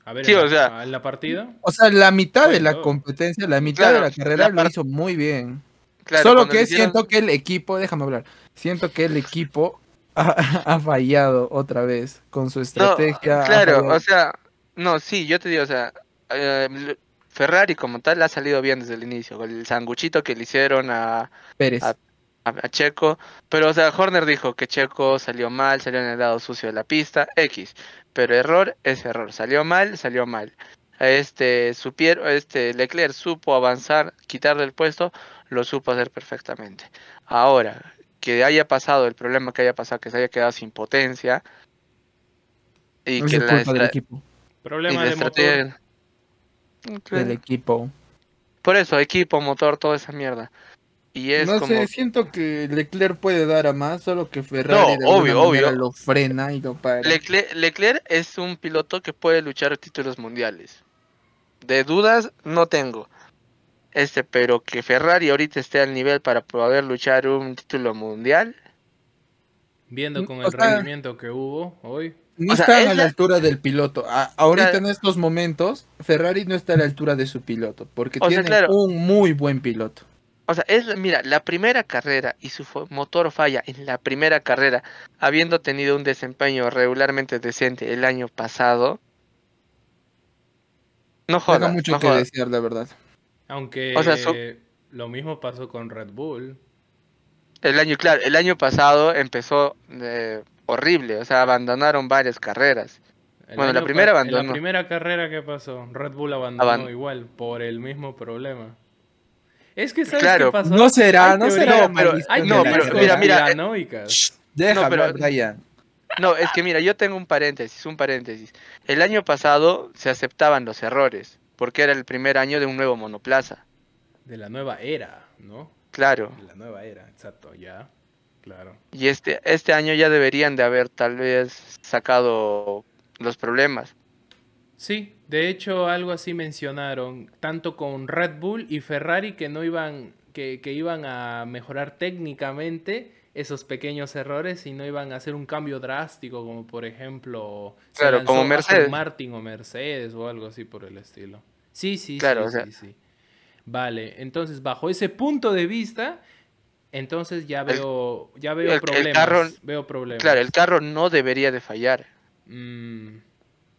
A ver, Sí, en, o la, sea- en la partida. O sea, la mitad de la competencia, la mitad Claro, de la carrera la lo hizo muy bien. Claro, Solo que hicieron- siento que el equipo, déjame hablar, siento que el equipo ha, ha fallado otra vez con su estrategia. claro, o sea, no, sí, yo te digo, o sea, eh, Ferrari como tal ha salido bien desde el inicio, con el sanguchito que le hicieron a, Pérez. a- a, a Checo, pero o sea, Horner dijo que Checo salió mal, salió en el lado sucio de la pista, X, pero error es error, salió mal, salió mal. Este, supieron, este Leclerc supo avanzar, quitarle el puesto, lo supo hacer perfectamente. Ahora, que haya pasado el problema que haya pasado, que se haya quedado sin potencia y No que la, culpa del equipo. y Problema la de motor. Claro. Del equipo. Por eso, equipo, motor, toda esa mierda. Y es no como... sé, siento que Leclerc puede dar a más, solo que Ferrari de obvio, obvio. lo frena y lo para. Leclerc, Leclerc es un piloto que puede luchar títulos mundiales. De dudas no tengo. Este, pero que Ferrari ahorita esté al nivel para poder luchar un título mundial. Viendo con O el sea- rendimiento que hubo hoy. No o sea, están es a la la- altura del piloto. A- ahorita Claro. en estos momentos, Ferrari no está a la altura de su piloto, porque O sea, tiene claro. un muy buen piloto. O sea, es, mira, la primera carrera y su motor falla en la primera carrera, habiendo tenido un desempeño regularmente decente el año pasado. No Deja jodas, mucho no que jodas. desear, la verdad. Aunque O sea, so- lo mismo pasó con Red Bull. El año, claro, el año pasado empezó eh, horrible, o sea, abandonaron varias carreras. El Bueno, la primera abandonó. la primera carrera que pasó, Red Bull abandonó Aban- igual por el mismo problema. Es que sabes Claro, qué pasó. no será, no será No, pero- Hay no, pero mira, mira, eh, No, pero- Brian. No, es que mira, yo tengo un paréntesis, un paréntesis. El año pasado se aceptaban los errores, porque era el primer año de un nuevo monoplaza. De la nueva era, ¿no? Claro. De la nueva era, exacto, ya. Claro. Y este, este año ya deberían de haber tal vez sacado los problemas. Sí, de hecho algo así mencionaron, tanto con Red Bull y Ferrari que no iban, que, que iban a mejorar técnicamente esos pequeños errores y no iban a hacer un cambio drástico, como por ejemplo se Claro, como Mercedes. Martin o Mercedes o algo así por el estilo. Sí, sí, Claro, sí, o sea- sí, sí. Vale, entonces bajo ese punto de vista, entonces ya veo, ya veo el- el problemas, carro- veo problemas. Claro, el carro no debería de fallar. Mm,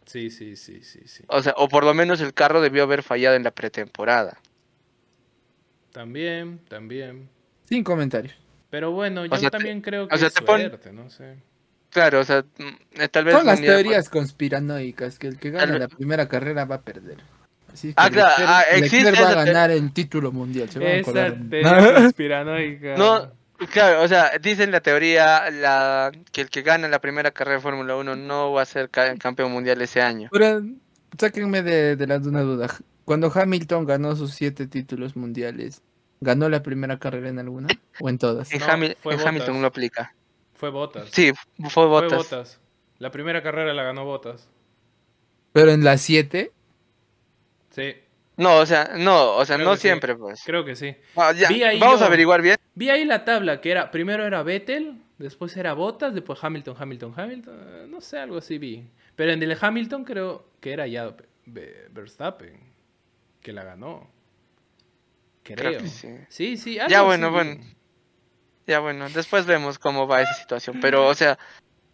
sí, sí, sí, sí, sí. O sea, o por lo menos el carro debió haber fallado en la pretemporada. También, también. Sin comentarios. Pero bueno, yo sea, te- también creo que sea, es te pon- suerte, no sé. Claro, o sea, mm, eh, tal vez... Son las unidad- teorías conspiranoicas, que el que gana Tal- la primera carrera va a perder. Así que Ah, claro, Leclerc- ah, Leclerc existe va a ganar el título mundial. Se van a Esa teoría conspiranoica. No, claro, o sea, dicen la teoría la, que el que gana la primera carrera de Fórmula 1 no va a ser ca- campeón mundial ese año. Pero sáquenme de, de la de una duda. Cuando Hamilton ganó sus siete títulos mundiales, ¿Ganó la primera carrera en alguna? ¿O en todas? En, No, Hamil- fue en Hamilton Bottas. lo aplica. Fue Botas. Sí, fue Fue Bottas. Bottas. La primera carrera la ganó Botas. Pero en las siete, Sí, No, o sea, no, o sea, Creo no sí. siempre, pues. creo que sí. Ah, ya, Vi ahí Vamos yo- a averiguar bien. Vi ahí la tabla que era, primero era Vettel, después era Bottas, después Hamilton, Hamilton, Hamilton, eh, no sé, algo así vi. Pero en el Hamilton creo que era ya Ve- Verstappen, que la ganó. Creo. Creo que sí. Sí, sí. Ya, bueno, así bueno. Ya bueno, después vemos cómo va esa situación. Pero, o sea,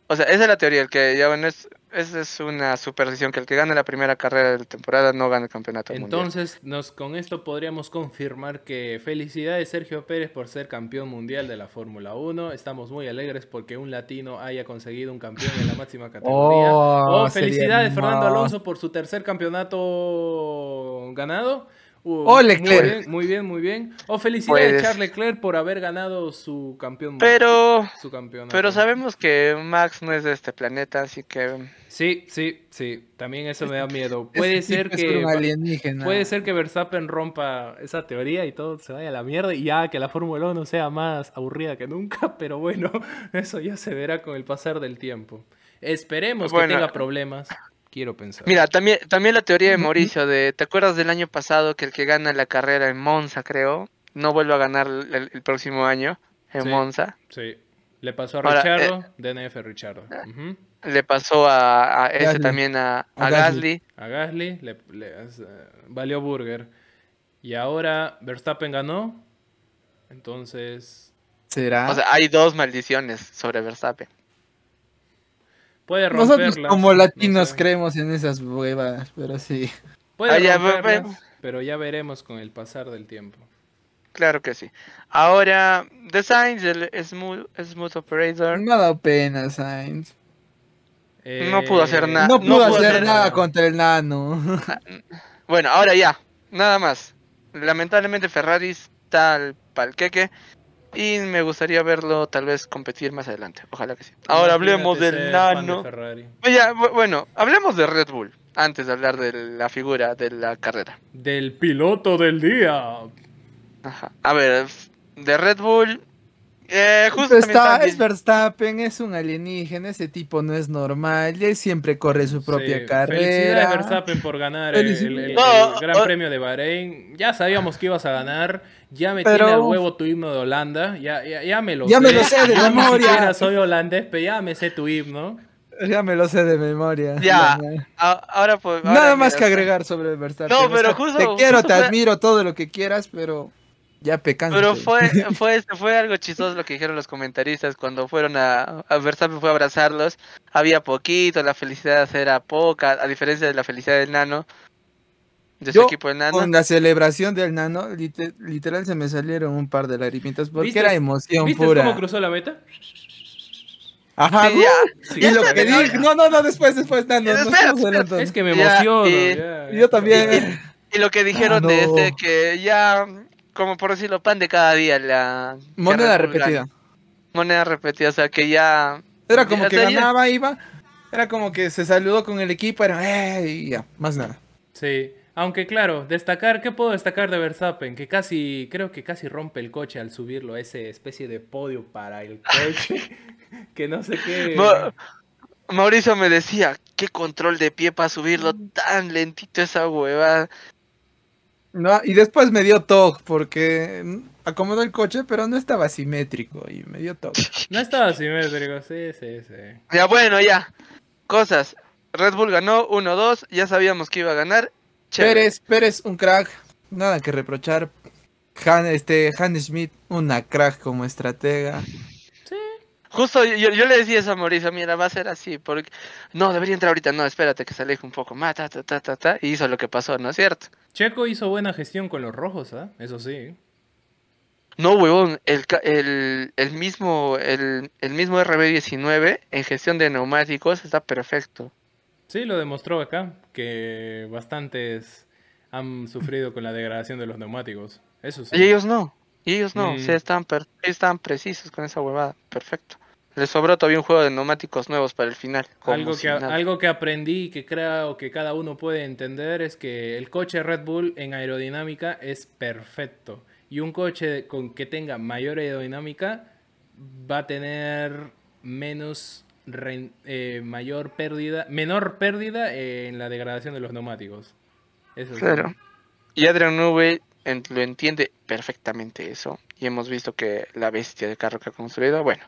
o sea, esa es la teoría, el que ya bueno, es, esa es una superstición, que el que gane la primera carrera de la temporada no gana el campeonato mundial. Entonces, nos, con esto podríamos confirmar que felicidades Sergio Pérez por ser campeón mundial de la Fórmula 1. Estamos muy alegres porque un latino haya conseguido un campeón en la máxima categoría. Oh, Oh, felicidades Fernando. Alonso por su tercer campeonato ganado. Uh, Oh, Leclerc. Muy bien, muy bien, muy bien. O felicidades Pues- Charles Leclerc por haber ganado su campeón Pero, su campeonato. pero sabemos que Max no es de este planeta, así que Sí, sí, sí. También eso me da miedo. Puede ser es que un alienígena. Puede ser que Verstappen rompa esa teoría y todo se vaya a la mierda y ya que la Fórmula 1 sea más aburrida que nunca, pero bueno, eso ya se verá con el pasar del tiempo. Esperemos Bueno. que tenga problemas, quiero pensar. Mira, también, también la teoría de Mauricio de, ¿te acuerdas del año pasado que el que gana la carrera en Monza, creo, no vuelve a ganar el, el próximo año en Sí. Monza? Sí. Le pasó a Ahora, eh, Richardo, DNF Richardo. Ujú. Le pasó a, a ese Gasly. también a, a A Gasly. Gasly. A Gasly le, le- eh, valió Burger. Y ahora Verstappen ganó. Entonces ¿Será? O sea, hay dos maldiciones sobre Verstappen. Puede romperla. Nosotros como no latinos sé. creemos en esas huevas, pero sí. Puede Ah, ya, ve- romperlas, ve- pero ya veremos con el pasar del tiempo. Claro que sí. Ahora, The Sainz, el Smooth, smooth Operator. No ha dado pena, Sainz. No pudo hacer nada. No no pudo pudo hacer hacer nada nada. contra el nano. Bueno, ahora ya. Nada más. Lamentablemente Ferrari está al palqueque. Y me gustaría verlo tal vez competir más adelante. Ojalá que sí. Ahora hablemos del de nano. Oye, bu- bueno, hablemos de Red Bull. Antes de hablar de la figura de la carrera. Del piloto del día. Ajá. A ver, de Red Bull. Eh, justo están es Verstappen, es un alienígena, ese tipo no es normal, él siempre corre su propia Sí, carrera. Felicidades Verstappen por ganar el, Felici- el- el- No, el Gran o- Premio de Bahrein. Ya sabíamos que ibas a ganar. Ya me Pero- tiene al huevo tu himno de Holanda. Ya, ya, ya me lo Ya sé. me lo sé de memoria. soy holandés, pero ya me sé tu himno. Ya me lo sé de memoria. Ya, ahora pues. Nada más que agregar sobre Verstappen. No, pero justo- Te quiero, justo te admiro, todo lo que quieras, pero ya pecando. Pero fue, fue, fue algo chistoso lo que dijeron los comentaristas cuando fueron a, a Verstappen fue a abrazarlos. Había poquito, la felicidad era poca, a diferencia de la felicidad del nano, de su Yo, equipo del nano. Con la celebración del nano, lite- literal se me salieron un par de lagrimitas porque ¿Viste- era emoción ¿Viste pura. cómo cruzó la meta? Ajá, Sí, ya. Sí, y lo que dije, no, no, no, después, después, nano, Ya, no espera, adelantando. Es que me Ya, emociono. y- ya, Yo también. Y lo que dijeron de Ah, no. este que ya, como por decirlo, pan de cada día la Moneda repetida. Moneda repetida, o sea que ya Era como Ya, que ya- ganaba, iba. Era como que se saludó con el equipo, era, "Eh", y ya, más nada. Sí, aunque claro, destacar, ¿qué puedo destacar de Verstappen? Que casi, creo que casi rompe el coche al subirlo a ese especie de podio para el coche. que no sé qué. Ma- Mauricio me decía, qué control de pie para subirlo tan lentito esa hueva. No, y después me dio toque porque acomodó el coche, pero no estaba simétrico y me dio toque. No estaba simétrico, sí, sí, sí. Ya bueno, ya. Cosas. Red Bull ganó 1-2, ya sabíamos que iba a ganar. Chévere. Pérez, Pérez, un crack, nada que reprochar. Han, este, Han Schmidt, una crack como estratega. Justo yo, yo le decía eso a Mauricio, mira, va a ser así, porque no, debería entrar ahorita, no, espérate que se aleje un poco más, ta, ta, ta, ta, ta, y hizo lo que pasó, ¿no es cierto? Checo hizo buena gestión con los rojos, ¿ah? Eso sí. No, huevón, el, el, el mismo, el, el mismo RB19 en gestión de neumáticos está perfecto. Sí, lo demostró acá, que bastantes han sufrido con la degradación de los neumáticos. Eso sí. Y ellos no, y ellos no, Mm. o sea, per- están precisos con esa huevada, perfecto. Les sobró todavía un juego de neumáticos nuevos para el final. Algo que, nada. algo que aprendí y que creo que cada uno puede entender es que el coche Red Bull en aerodinámica es perfecto. Y un coche con que tenga mayor aerodinámica va a tener menos eh, mayor pérdida, menor pérdida en la degradación de los neumáticos. Eso sí. Claro. Y Adrian Newey en- lo entiende perfectamente eso. Y hemos visto que la bestia de carro que ha construido. Bueno.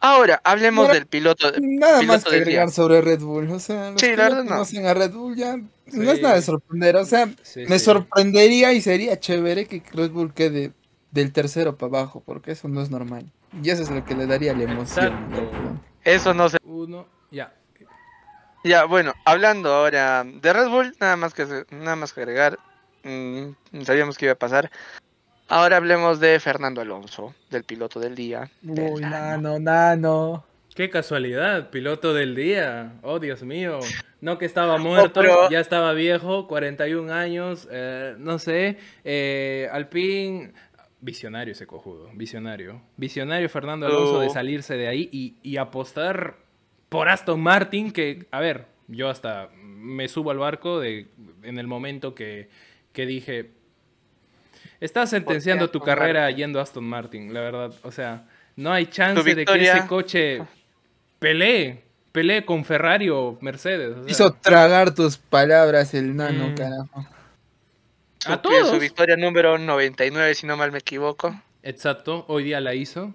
Ahora, hablemos del piloto. Nada piloto más que del agregar día. sobre Red Bull. O sea, los Sí, que la no verdad no. conocen a Red Bull ya no es nada de sorprender. O sea, Sí, me sí. sorprendería y sería chévere que Red Bull quede del tercero para abajo, porque eso no es normal. Y eso es lo que le daría la emoción. Exacto. Eso no se. Uno, ya. Ya, bueno, hablando ahora de Red Bull, nada más que, nada más que agregar. Mm, sabíamos que iba a pasar. Ahora hablemos de Fernando Alonso, del piloto del día. del Uy, nano, nano. Qué casualidad, piloto del día. Oh, Dios mío. No que estaba muerto, pero- ya estaba viejo, 41 años, eh, no sé. Eh, Alpine, visionario ese cojudo, visionario. Visionario Fernando Alonso de Oh. salirse de ahí y, y apostar por Aston Martin, que, a ver, yo hasta me subo al barco de, en el momento que, que dije, estás sentenciando tu Aston carrera Martin? yendo a Aston Martin, la verdad. O sea, no hay chance de que ese coche pelee, pelee con Ferrari o Mercedes. o sea, Hizo tragar tus palabras el nano, Mm. carajo. a Su- todos. Su victoria número 99, si no mal me equivoco. Exacto, hoy día la hizo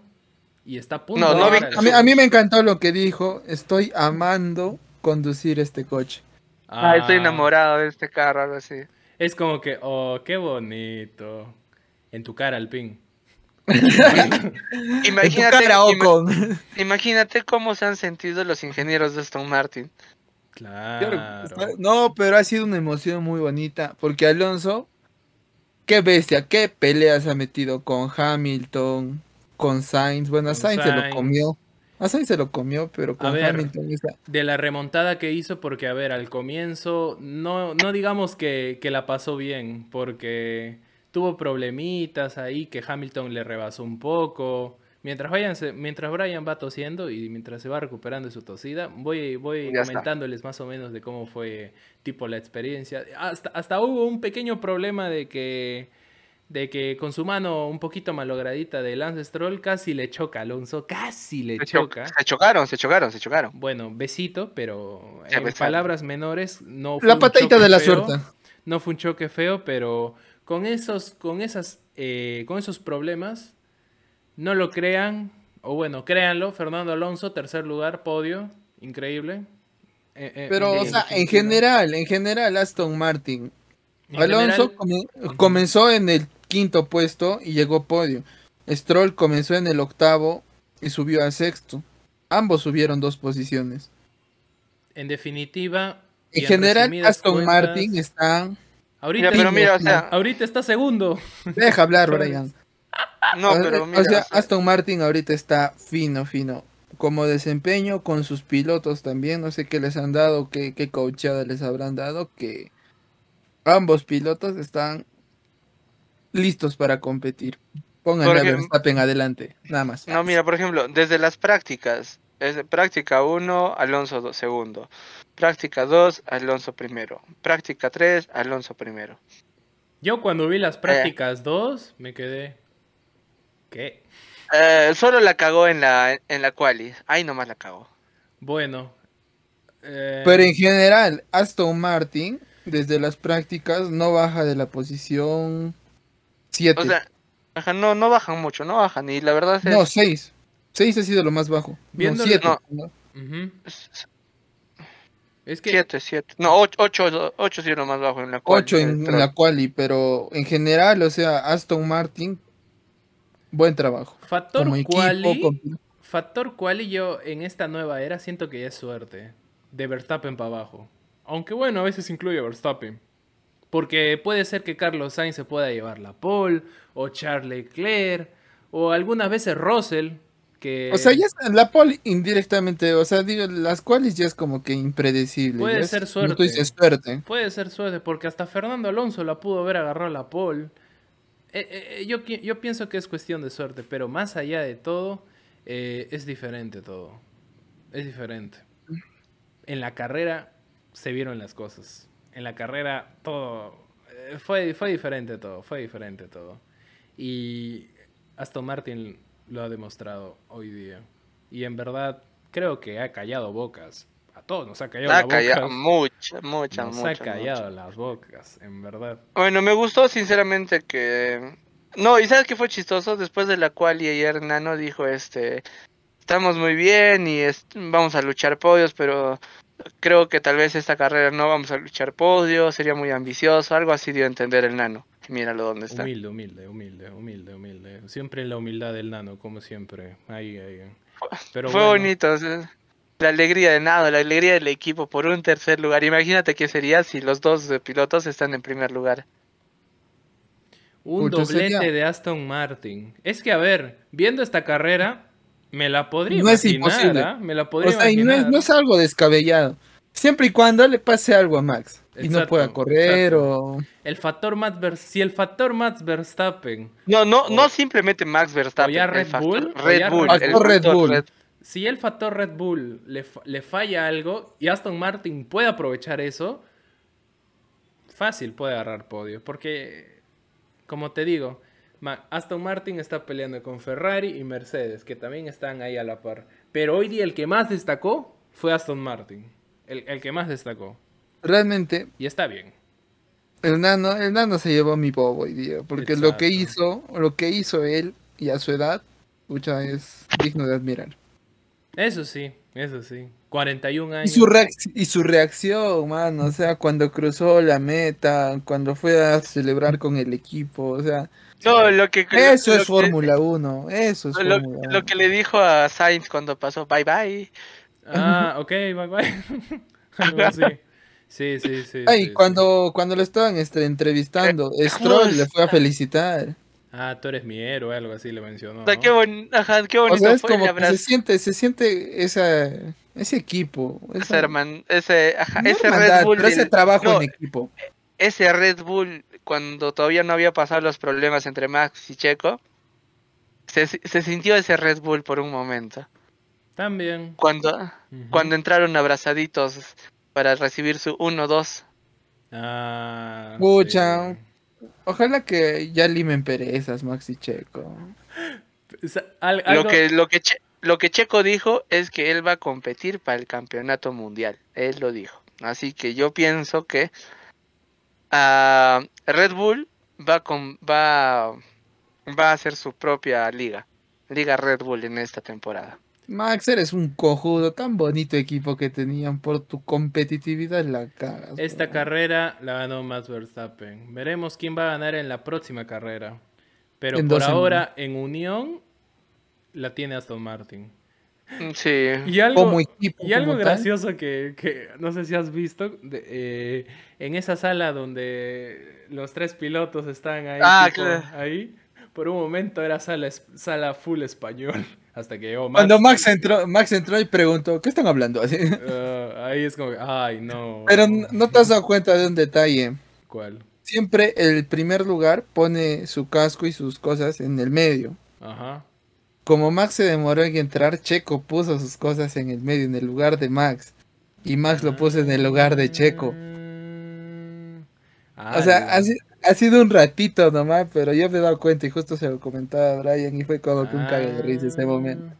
y está a punto. No, de no. A mí, a mí me encantó lo que dijo. Estoy amando conducir este coche. Ah, estoy Ah, enamorado de este carro, algo así. Es como que, oh, qué bonito. En tu cara, Alpine. En tu Imagínate, cara, ima- Ocon. imagínate cómo se han sentido los ingenieros de Aston Martin. Claro. No, pero ha sido una emoción muy bonita. Porque Alonso, qué bestia, qué peleas ha metido con Hamilton, con Sainz. Bueno, Con Sainz se lo comió. A Sainz se lo comió, pero con ver. Hamilton esa- De la remontada que hizo, porque a ver, al comienzo, no, no digamos que, que la pasó bien, porque tuvo problemitas ahí, que Hamilton le rebasó un poco. Mientras, vayan, se- mientras Brian va tosiendo y mientras se va recuperando de su tosida, voy, voy Ya está. comentándoles más o menos de cómo fue tipo la experiencia. Hasta, hasta hubo un pequeño problema de que, de que con su mano un poquito malogradita de Lance Stroll casi le choca a Alonso, casi le Se, cho- choca. se chocaron, se chocaron, se chocaron. Bueno, besito, pero en palabras menores no fue La un patadita choque de la feo, suerte. No fue un choque feo, pero con esos, con esas, eh, con esos problemas, no lo crean, o bueno, créanlo, Fernando Alonso, tercer lugar, podio, increíble. Eh, eh, Pero, en o sea, en general, en general, Aston Martin. En Alonso general, comenzó en el quinto puesto y llegó podio. Stroll comenzó en el octavo y subió a sexto. Ambos subieron dos posiciones. en definitiva, En en general, Aston cuentas, Martin está. ahorita, Ya, pero mira, o sea, ahorita está segundo. Deja hablar, Brian. no, pero mira, o sea, Aston Martin ahorita está fino, fino. Como desempeño con sus pilotos también. No sé qué les han dado, qué, qué coachada les habrán dado. Que ambos pilotos están listos para competir. Pónganle a Porque- Verstappen adelante, nada más. no, mira, por ejemplo, desde las prácticas, es práctica 1, Alonso do- segundo. Práctica 2, Alonso primero. Práctica 3, Alonso primero. Yo cuando vi Eh. las prácticas 2, me quedé... ¿Qué? Eh, solo la cagó en la, en la quali. Ahí nomás la cagó. Bueno. eh, Pero en general, Aston Martin, desde las prácticas, no baja de la posición 7. O sea, ajá, no, no bajan mucho, no bajan. Y la verdad es... no, 6. 6 ha sido lo más bajo. Viéndolo- no, 7. no. ujú. Es que 7, 7. No, 8, 8, sí es lo más bajo en la quali. 8 en, en la quali, pero en general, o sea, Aston Martin, buen trabajo. factor Como equipo, quali, con- factor quali yo en esta nueva era siento que ya es suerte de Verstappen para abajo. Aunque bueno, a veces incluye a Verstappen. Porque puede ser que Carlos Sainz se pueda llevar la pole, o Charles Leclerc, o algunas veces Russell, que... O sea, ya es- la pole indirectamente, o sea, digo, las qualis ya es como que impredecible. Puede es- ser suerte. dices, suerte. Puede ser suerte, porque hasta Fernando Alonso la pudo haber agarrado la pole. Eh, eh, yo, qui- yo pienso que es cuestión de suerte, pero más allá de todo, eh, es diferente todo. Es diferente. En la carrera se vieron las cosas. En la carrera todo... eh, fue, fue diferente todo, fue diferente todo. Y Aston Martin lo ha demostrado hoy día. Y en verdad creo que ha callado bocas. A todos nos ha callado las bocas. muchas, muchas, Nos ha callado las bocas, en verdad. Bueno, me gustó sinceramente que... No, y ¿sabes qué fue chistoso? Después de la cual y ayer Nano dijo, este, estamos muy bien y vamos a luchar podios, pero creo que tal vez esta carrera no vamos a luchar podios, sería muy ambicioso, algo así dio a entender el Nano. Míralo dónde está. Humilde, humilde, humilde, humilde, humilde. Siempre en la humildad del nano, como siempre. Ahí, ahí. Pero Fue bueno, bonito, la alegría de Nano, la alegría del equipo por un tercer lugar. Imagínate qué sería si los dos pilotos están en primer lugar. Un doblete sería- de Aston Martin. Es que, a ver, viendo esta carrera, me la podría No es imposible. ¿ah? Me la podría O sea, y no es, no es algo descabellado. Siempre y cuando le pase algo a Max. Y no pueda correr exacto. o... El factor Max Ver- si el factor Max Verstappen, No, no, O- no simplemente Max Verstappen. ya Red factor Bull, o Red ya Bull, Red el Bull. Red factor Bull. Red- si el factor Red Bull le, le falla algo y Aston Martin puede aprovechar eso, fácil puede agarrar podio. Porque, como te digo, Aston Martin está peleando con Ferrari y Mercedes, que también están ahí a la par. Pero hoy día el que más destacó fue Aston Martin. El, el que más destacó. Realmente, Y está bien. el nano, el nano se llevó mi bobo hoy día. Porque lo que hizo, lo que hizo él y a su edad, pucha, es digno de admirar. Eso sí, eso sí. 41 Y años. su, reacc- y su reacción, mano, o sea, cuando cruzó la meta, cuando fue a celebrar con el equipo, o sea, No, lo que. eso lo es Fórmula 1, eso es Lo, Fórmula 1. lo que le dijo a Sainz cuando pasó bye bye. Ah, ok, bye bye. Algo así. Sí, sí, sí. Ay, sí, cuando, cuando lo estaban este, entrevistando, Eh, Stroll le fue a felicitar. Ah, tú eres mi héroe, algo así le mencionó. O sea, ¿no? qué, bon- ajá, qué O bonito sea, es fue el como abrazo. se siente, se siente esa, ese equipo, Ese, herman- ese, ajá, no ese hermandad, Red Bull. pero ese trabajo no, en equipo. ese Red Bull, cuando todavía no había pasado los problemas entre Max y Checo, se, se sintió ese Red Bull por un momento. También. Cuando, cuando entraron abrazaditos para recibir su 1-2. Ah. Pucha. sí. Ojalá que ya limen perezas, Max y Checo. O sea, al- Lo algo- que, lo, que Che- lo que Checo dijo es que él va a competir para el campeonato mundial. Él lo dijo. Así que yo pienso que ah, Red Bull va, con, va, va a hacer su propia liga. Liga Red Bull en esta temporada. Max, eres un cojudo, tan bonito equipo que tenían por tu competitividad la cagas. Esta bro. carrera la ganó Max Verstappen. Veremos quién va a ganar en la próxima carrera. Pero En por ahora, en unión, la tiene Aston Martin. Mm, Sí. Y algo, Como equipo, y algo gracioso que, que no sé si has visto, de- eh, en esa sala donde los tres pilotos están ahí, Ah, tipo, claro. ahí, por un momento era sala, sala full español, hasta que llegó Max. Cuando Max entró, Max entró y preguntó, ¿qué están hablando? Así. Ah, ahí es como, que, ay, no. Pero no te has dado cuenta de un detalle. ¿Cuál? Siempre el primer lugar pone su casco y sus cosas en el medio. Ajá. Como Max se demoró en entrar, Checo puso sus cosas en el medio, en el lugar de Max. Y Max lo puso en el lugar de Checo. Mm, O sea, ala. Ha, si- ha sido un ratito nomás, pero yo me he dado cuenta y justo se lo comentaba a Brian y fue como que un cague de risa ese momento.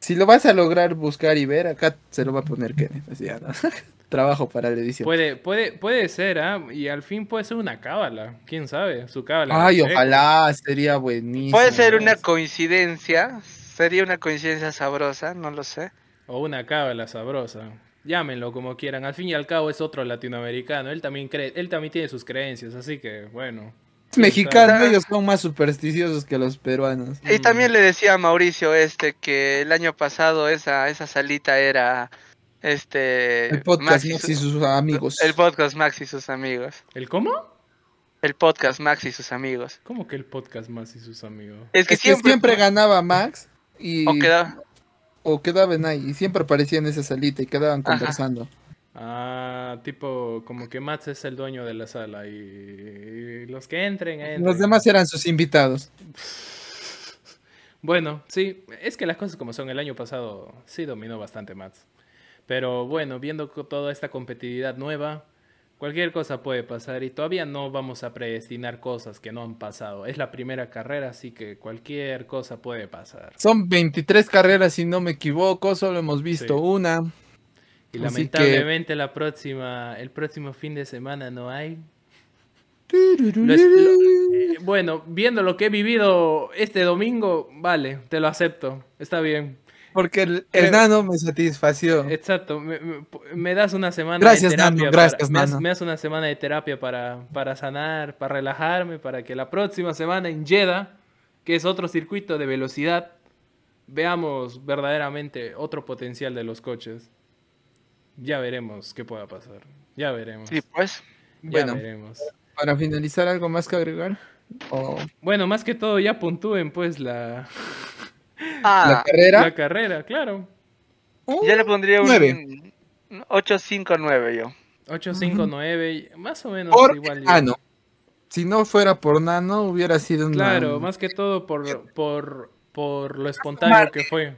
Si lo vas a lograr buscar y ver, acá se lo va a poner Kenneth. Así, ¿no? Trabajo para la edición. Puede, puede, puede ser, ¿ah? Y al fin puede ser una cábala. ¿Quién sabe? Su cábala. Ay, ojalá, sería buenísimo. Puede ser una coincidencia. Sería una coincidencia sabrosa, no lo sé. O una cábala sabrosa. Llámenlo como quieran. Al fin y al cabo es otro latinoamericano. Él también cree, él también tiene sus creencias, así que bueno. Es mexicano, ellos son más supersticiosos que los peruanos. Y Mm. también le decía a Mauricio este que el año pasado esa, esa salita era este El podcast Max y Max su- y sus amigos. el podcast Max y sus amigos. ¿El cómo? El podcast Max y sus amigos. ¿Cómo que el podcast más y sus amigos? Es que Es que siempre, ganaba Max y o o quedaban ahí y siempre aparecían en esa salita y quedaban Ajá. conversando. Ah, tipo, como que Mats es el dueño de la sala y, y los que entren, entren. Los demás eran sus invitados. Bueno, sí, es que las cosas como son, el año pasado sí dominó bastante Mats. Pero bueno, viendo toda esta competitividad nueva, Cualquier cosa puede pasar y todavía no vamos a predestinar cosas que no han pasado. Es la primera carrera, así que cualquier cosa puede pasar. Son 23 carreras, si no me equivoco, solo hemos visto Sí. una. Y Así lamentablemente la próxima, el próximo fin de semana no hay. Lo es- lo- eh, bueno, viendo lo que he vivido este domingo, vale, te lo acepto, está bien. Porque el, nano me satisfació. Exacto, me, me- me das una semana Gracias, de terapia. Nano, gracias, Nano. me das una semana de terapia para, para sanar, para relajarme, para que la próxima semana en Jeddah, que es otro circuito de velocidad, veamos verdaderamente otro potencial de los coches. Ya veremos qué pueda pasar. Ya veremos. Sí, pues. ya Bueno. veremos. Para finalizar, ¿algo más que agregar? Bueno, más que todo ya puntúen pues la, Ah, la carrera. la carrera, claro. Uh, ya le pondría un Nueve. 8-5-9 yo. 8, 5, 9, más o menos por igual. yo. Nano. Si no fuera por Nano, hubiera sido una... Claro, más que todo por, por, por lo espontáneo que fue.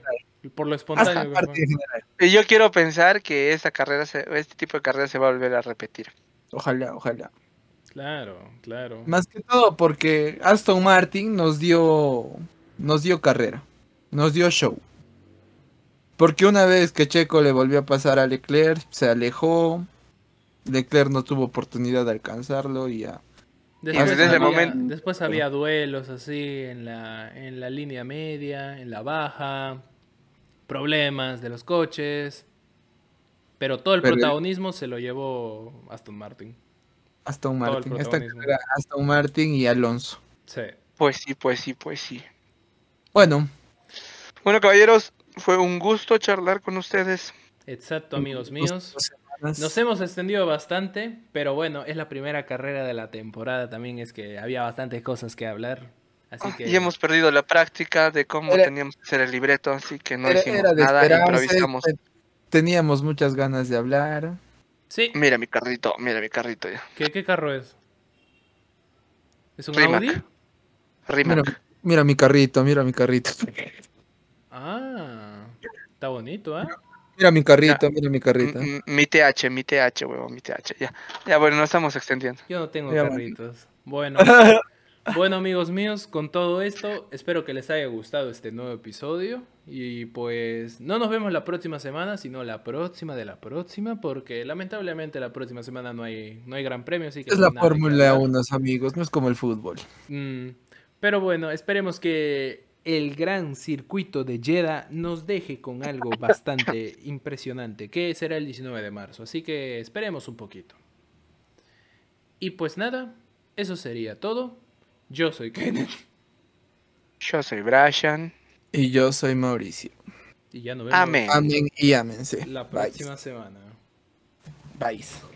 Por lo Hasta espontáneo que fue. Y yo quiero pensar que esta carrera, se- este tipo de carrera se va a volver a repetir. Ojalá, ojalá. Claro, claro. Más que todo porque Aston Martin nos dio nos dio carrera, nos dio show. Porque una vez que Checo le volvió a pasar a Leclerc, se alejó. Leclerc no tuvo oportunidad de alcanzarlo y ya. Después, desde había, momento- después había duelos así en la, en la línea media, en la baja, problemas de los coches. Pero todo el Pero- protagonismo se lo llevó Aston Martin. Aston Martin. Esta protagonismo. carrera, Aston Martin y Alonso. Sí. Pues sí, pues sí, pues sí. Bueno, Bueno, caballeros, fue un gusto charlar con ustedes. Exacto, amigos míos. Nos hemos extendido bastante, pero bueno, es la primera carrera de la temporada. También es que había bastantes cosas que hablar. Así que Y hemos perdido la práctica de cómo Era- teníamos que hacer el libreto, así que no era, hicimos era nada, improvisamos. te- Teníamos muchas ganas de hablar. sí. Mira mi carrito, mira mi carrito ya. ¿Qué, qué carro es? ¿Es un Rimac. Audi? Rimac. Mira, mira mi carrito, mira mi carrito. Ah, está bonito, ¿eh? Mira mi carrito, mira mi carrito. M- Mi TH, mi TH, huevón, mi TH. Ya, ya bueno, nos estamos extendiendo. Yo no tengo Ya, carritos. Bueno, bueno amigos míos, con todo esto, espero que les haya gustado este nuevo episodio. Y pues no nos vemos la próxima semana, sino la próxima de la próxima, porque lamentablemente la próxima semana no hay, no hay gran premio, así que Es no la Fórmula hablar. 1, amigos, no es como el fútbol. Mm, pero bueno, esperemos que el gran circuito de Jeddah nos deje con algo bastante impresionante, que será el 19 de marzo. Así que esperemos un poquito. Y pues nada, eso sería todo. Yo soy Kenneth Yo soy Brashan. Y yo soy Mauricio. y ya nos vemos Amén. Amén y ámense. la Bye. próxima semana. Bye.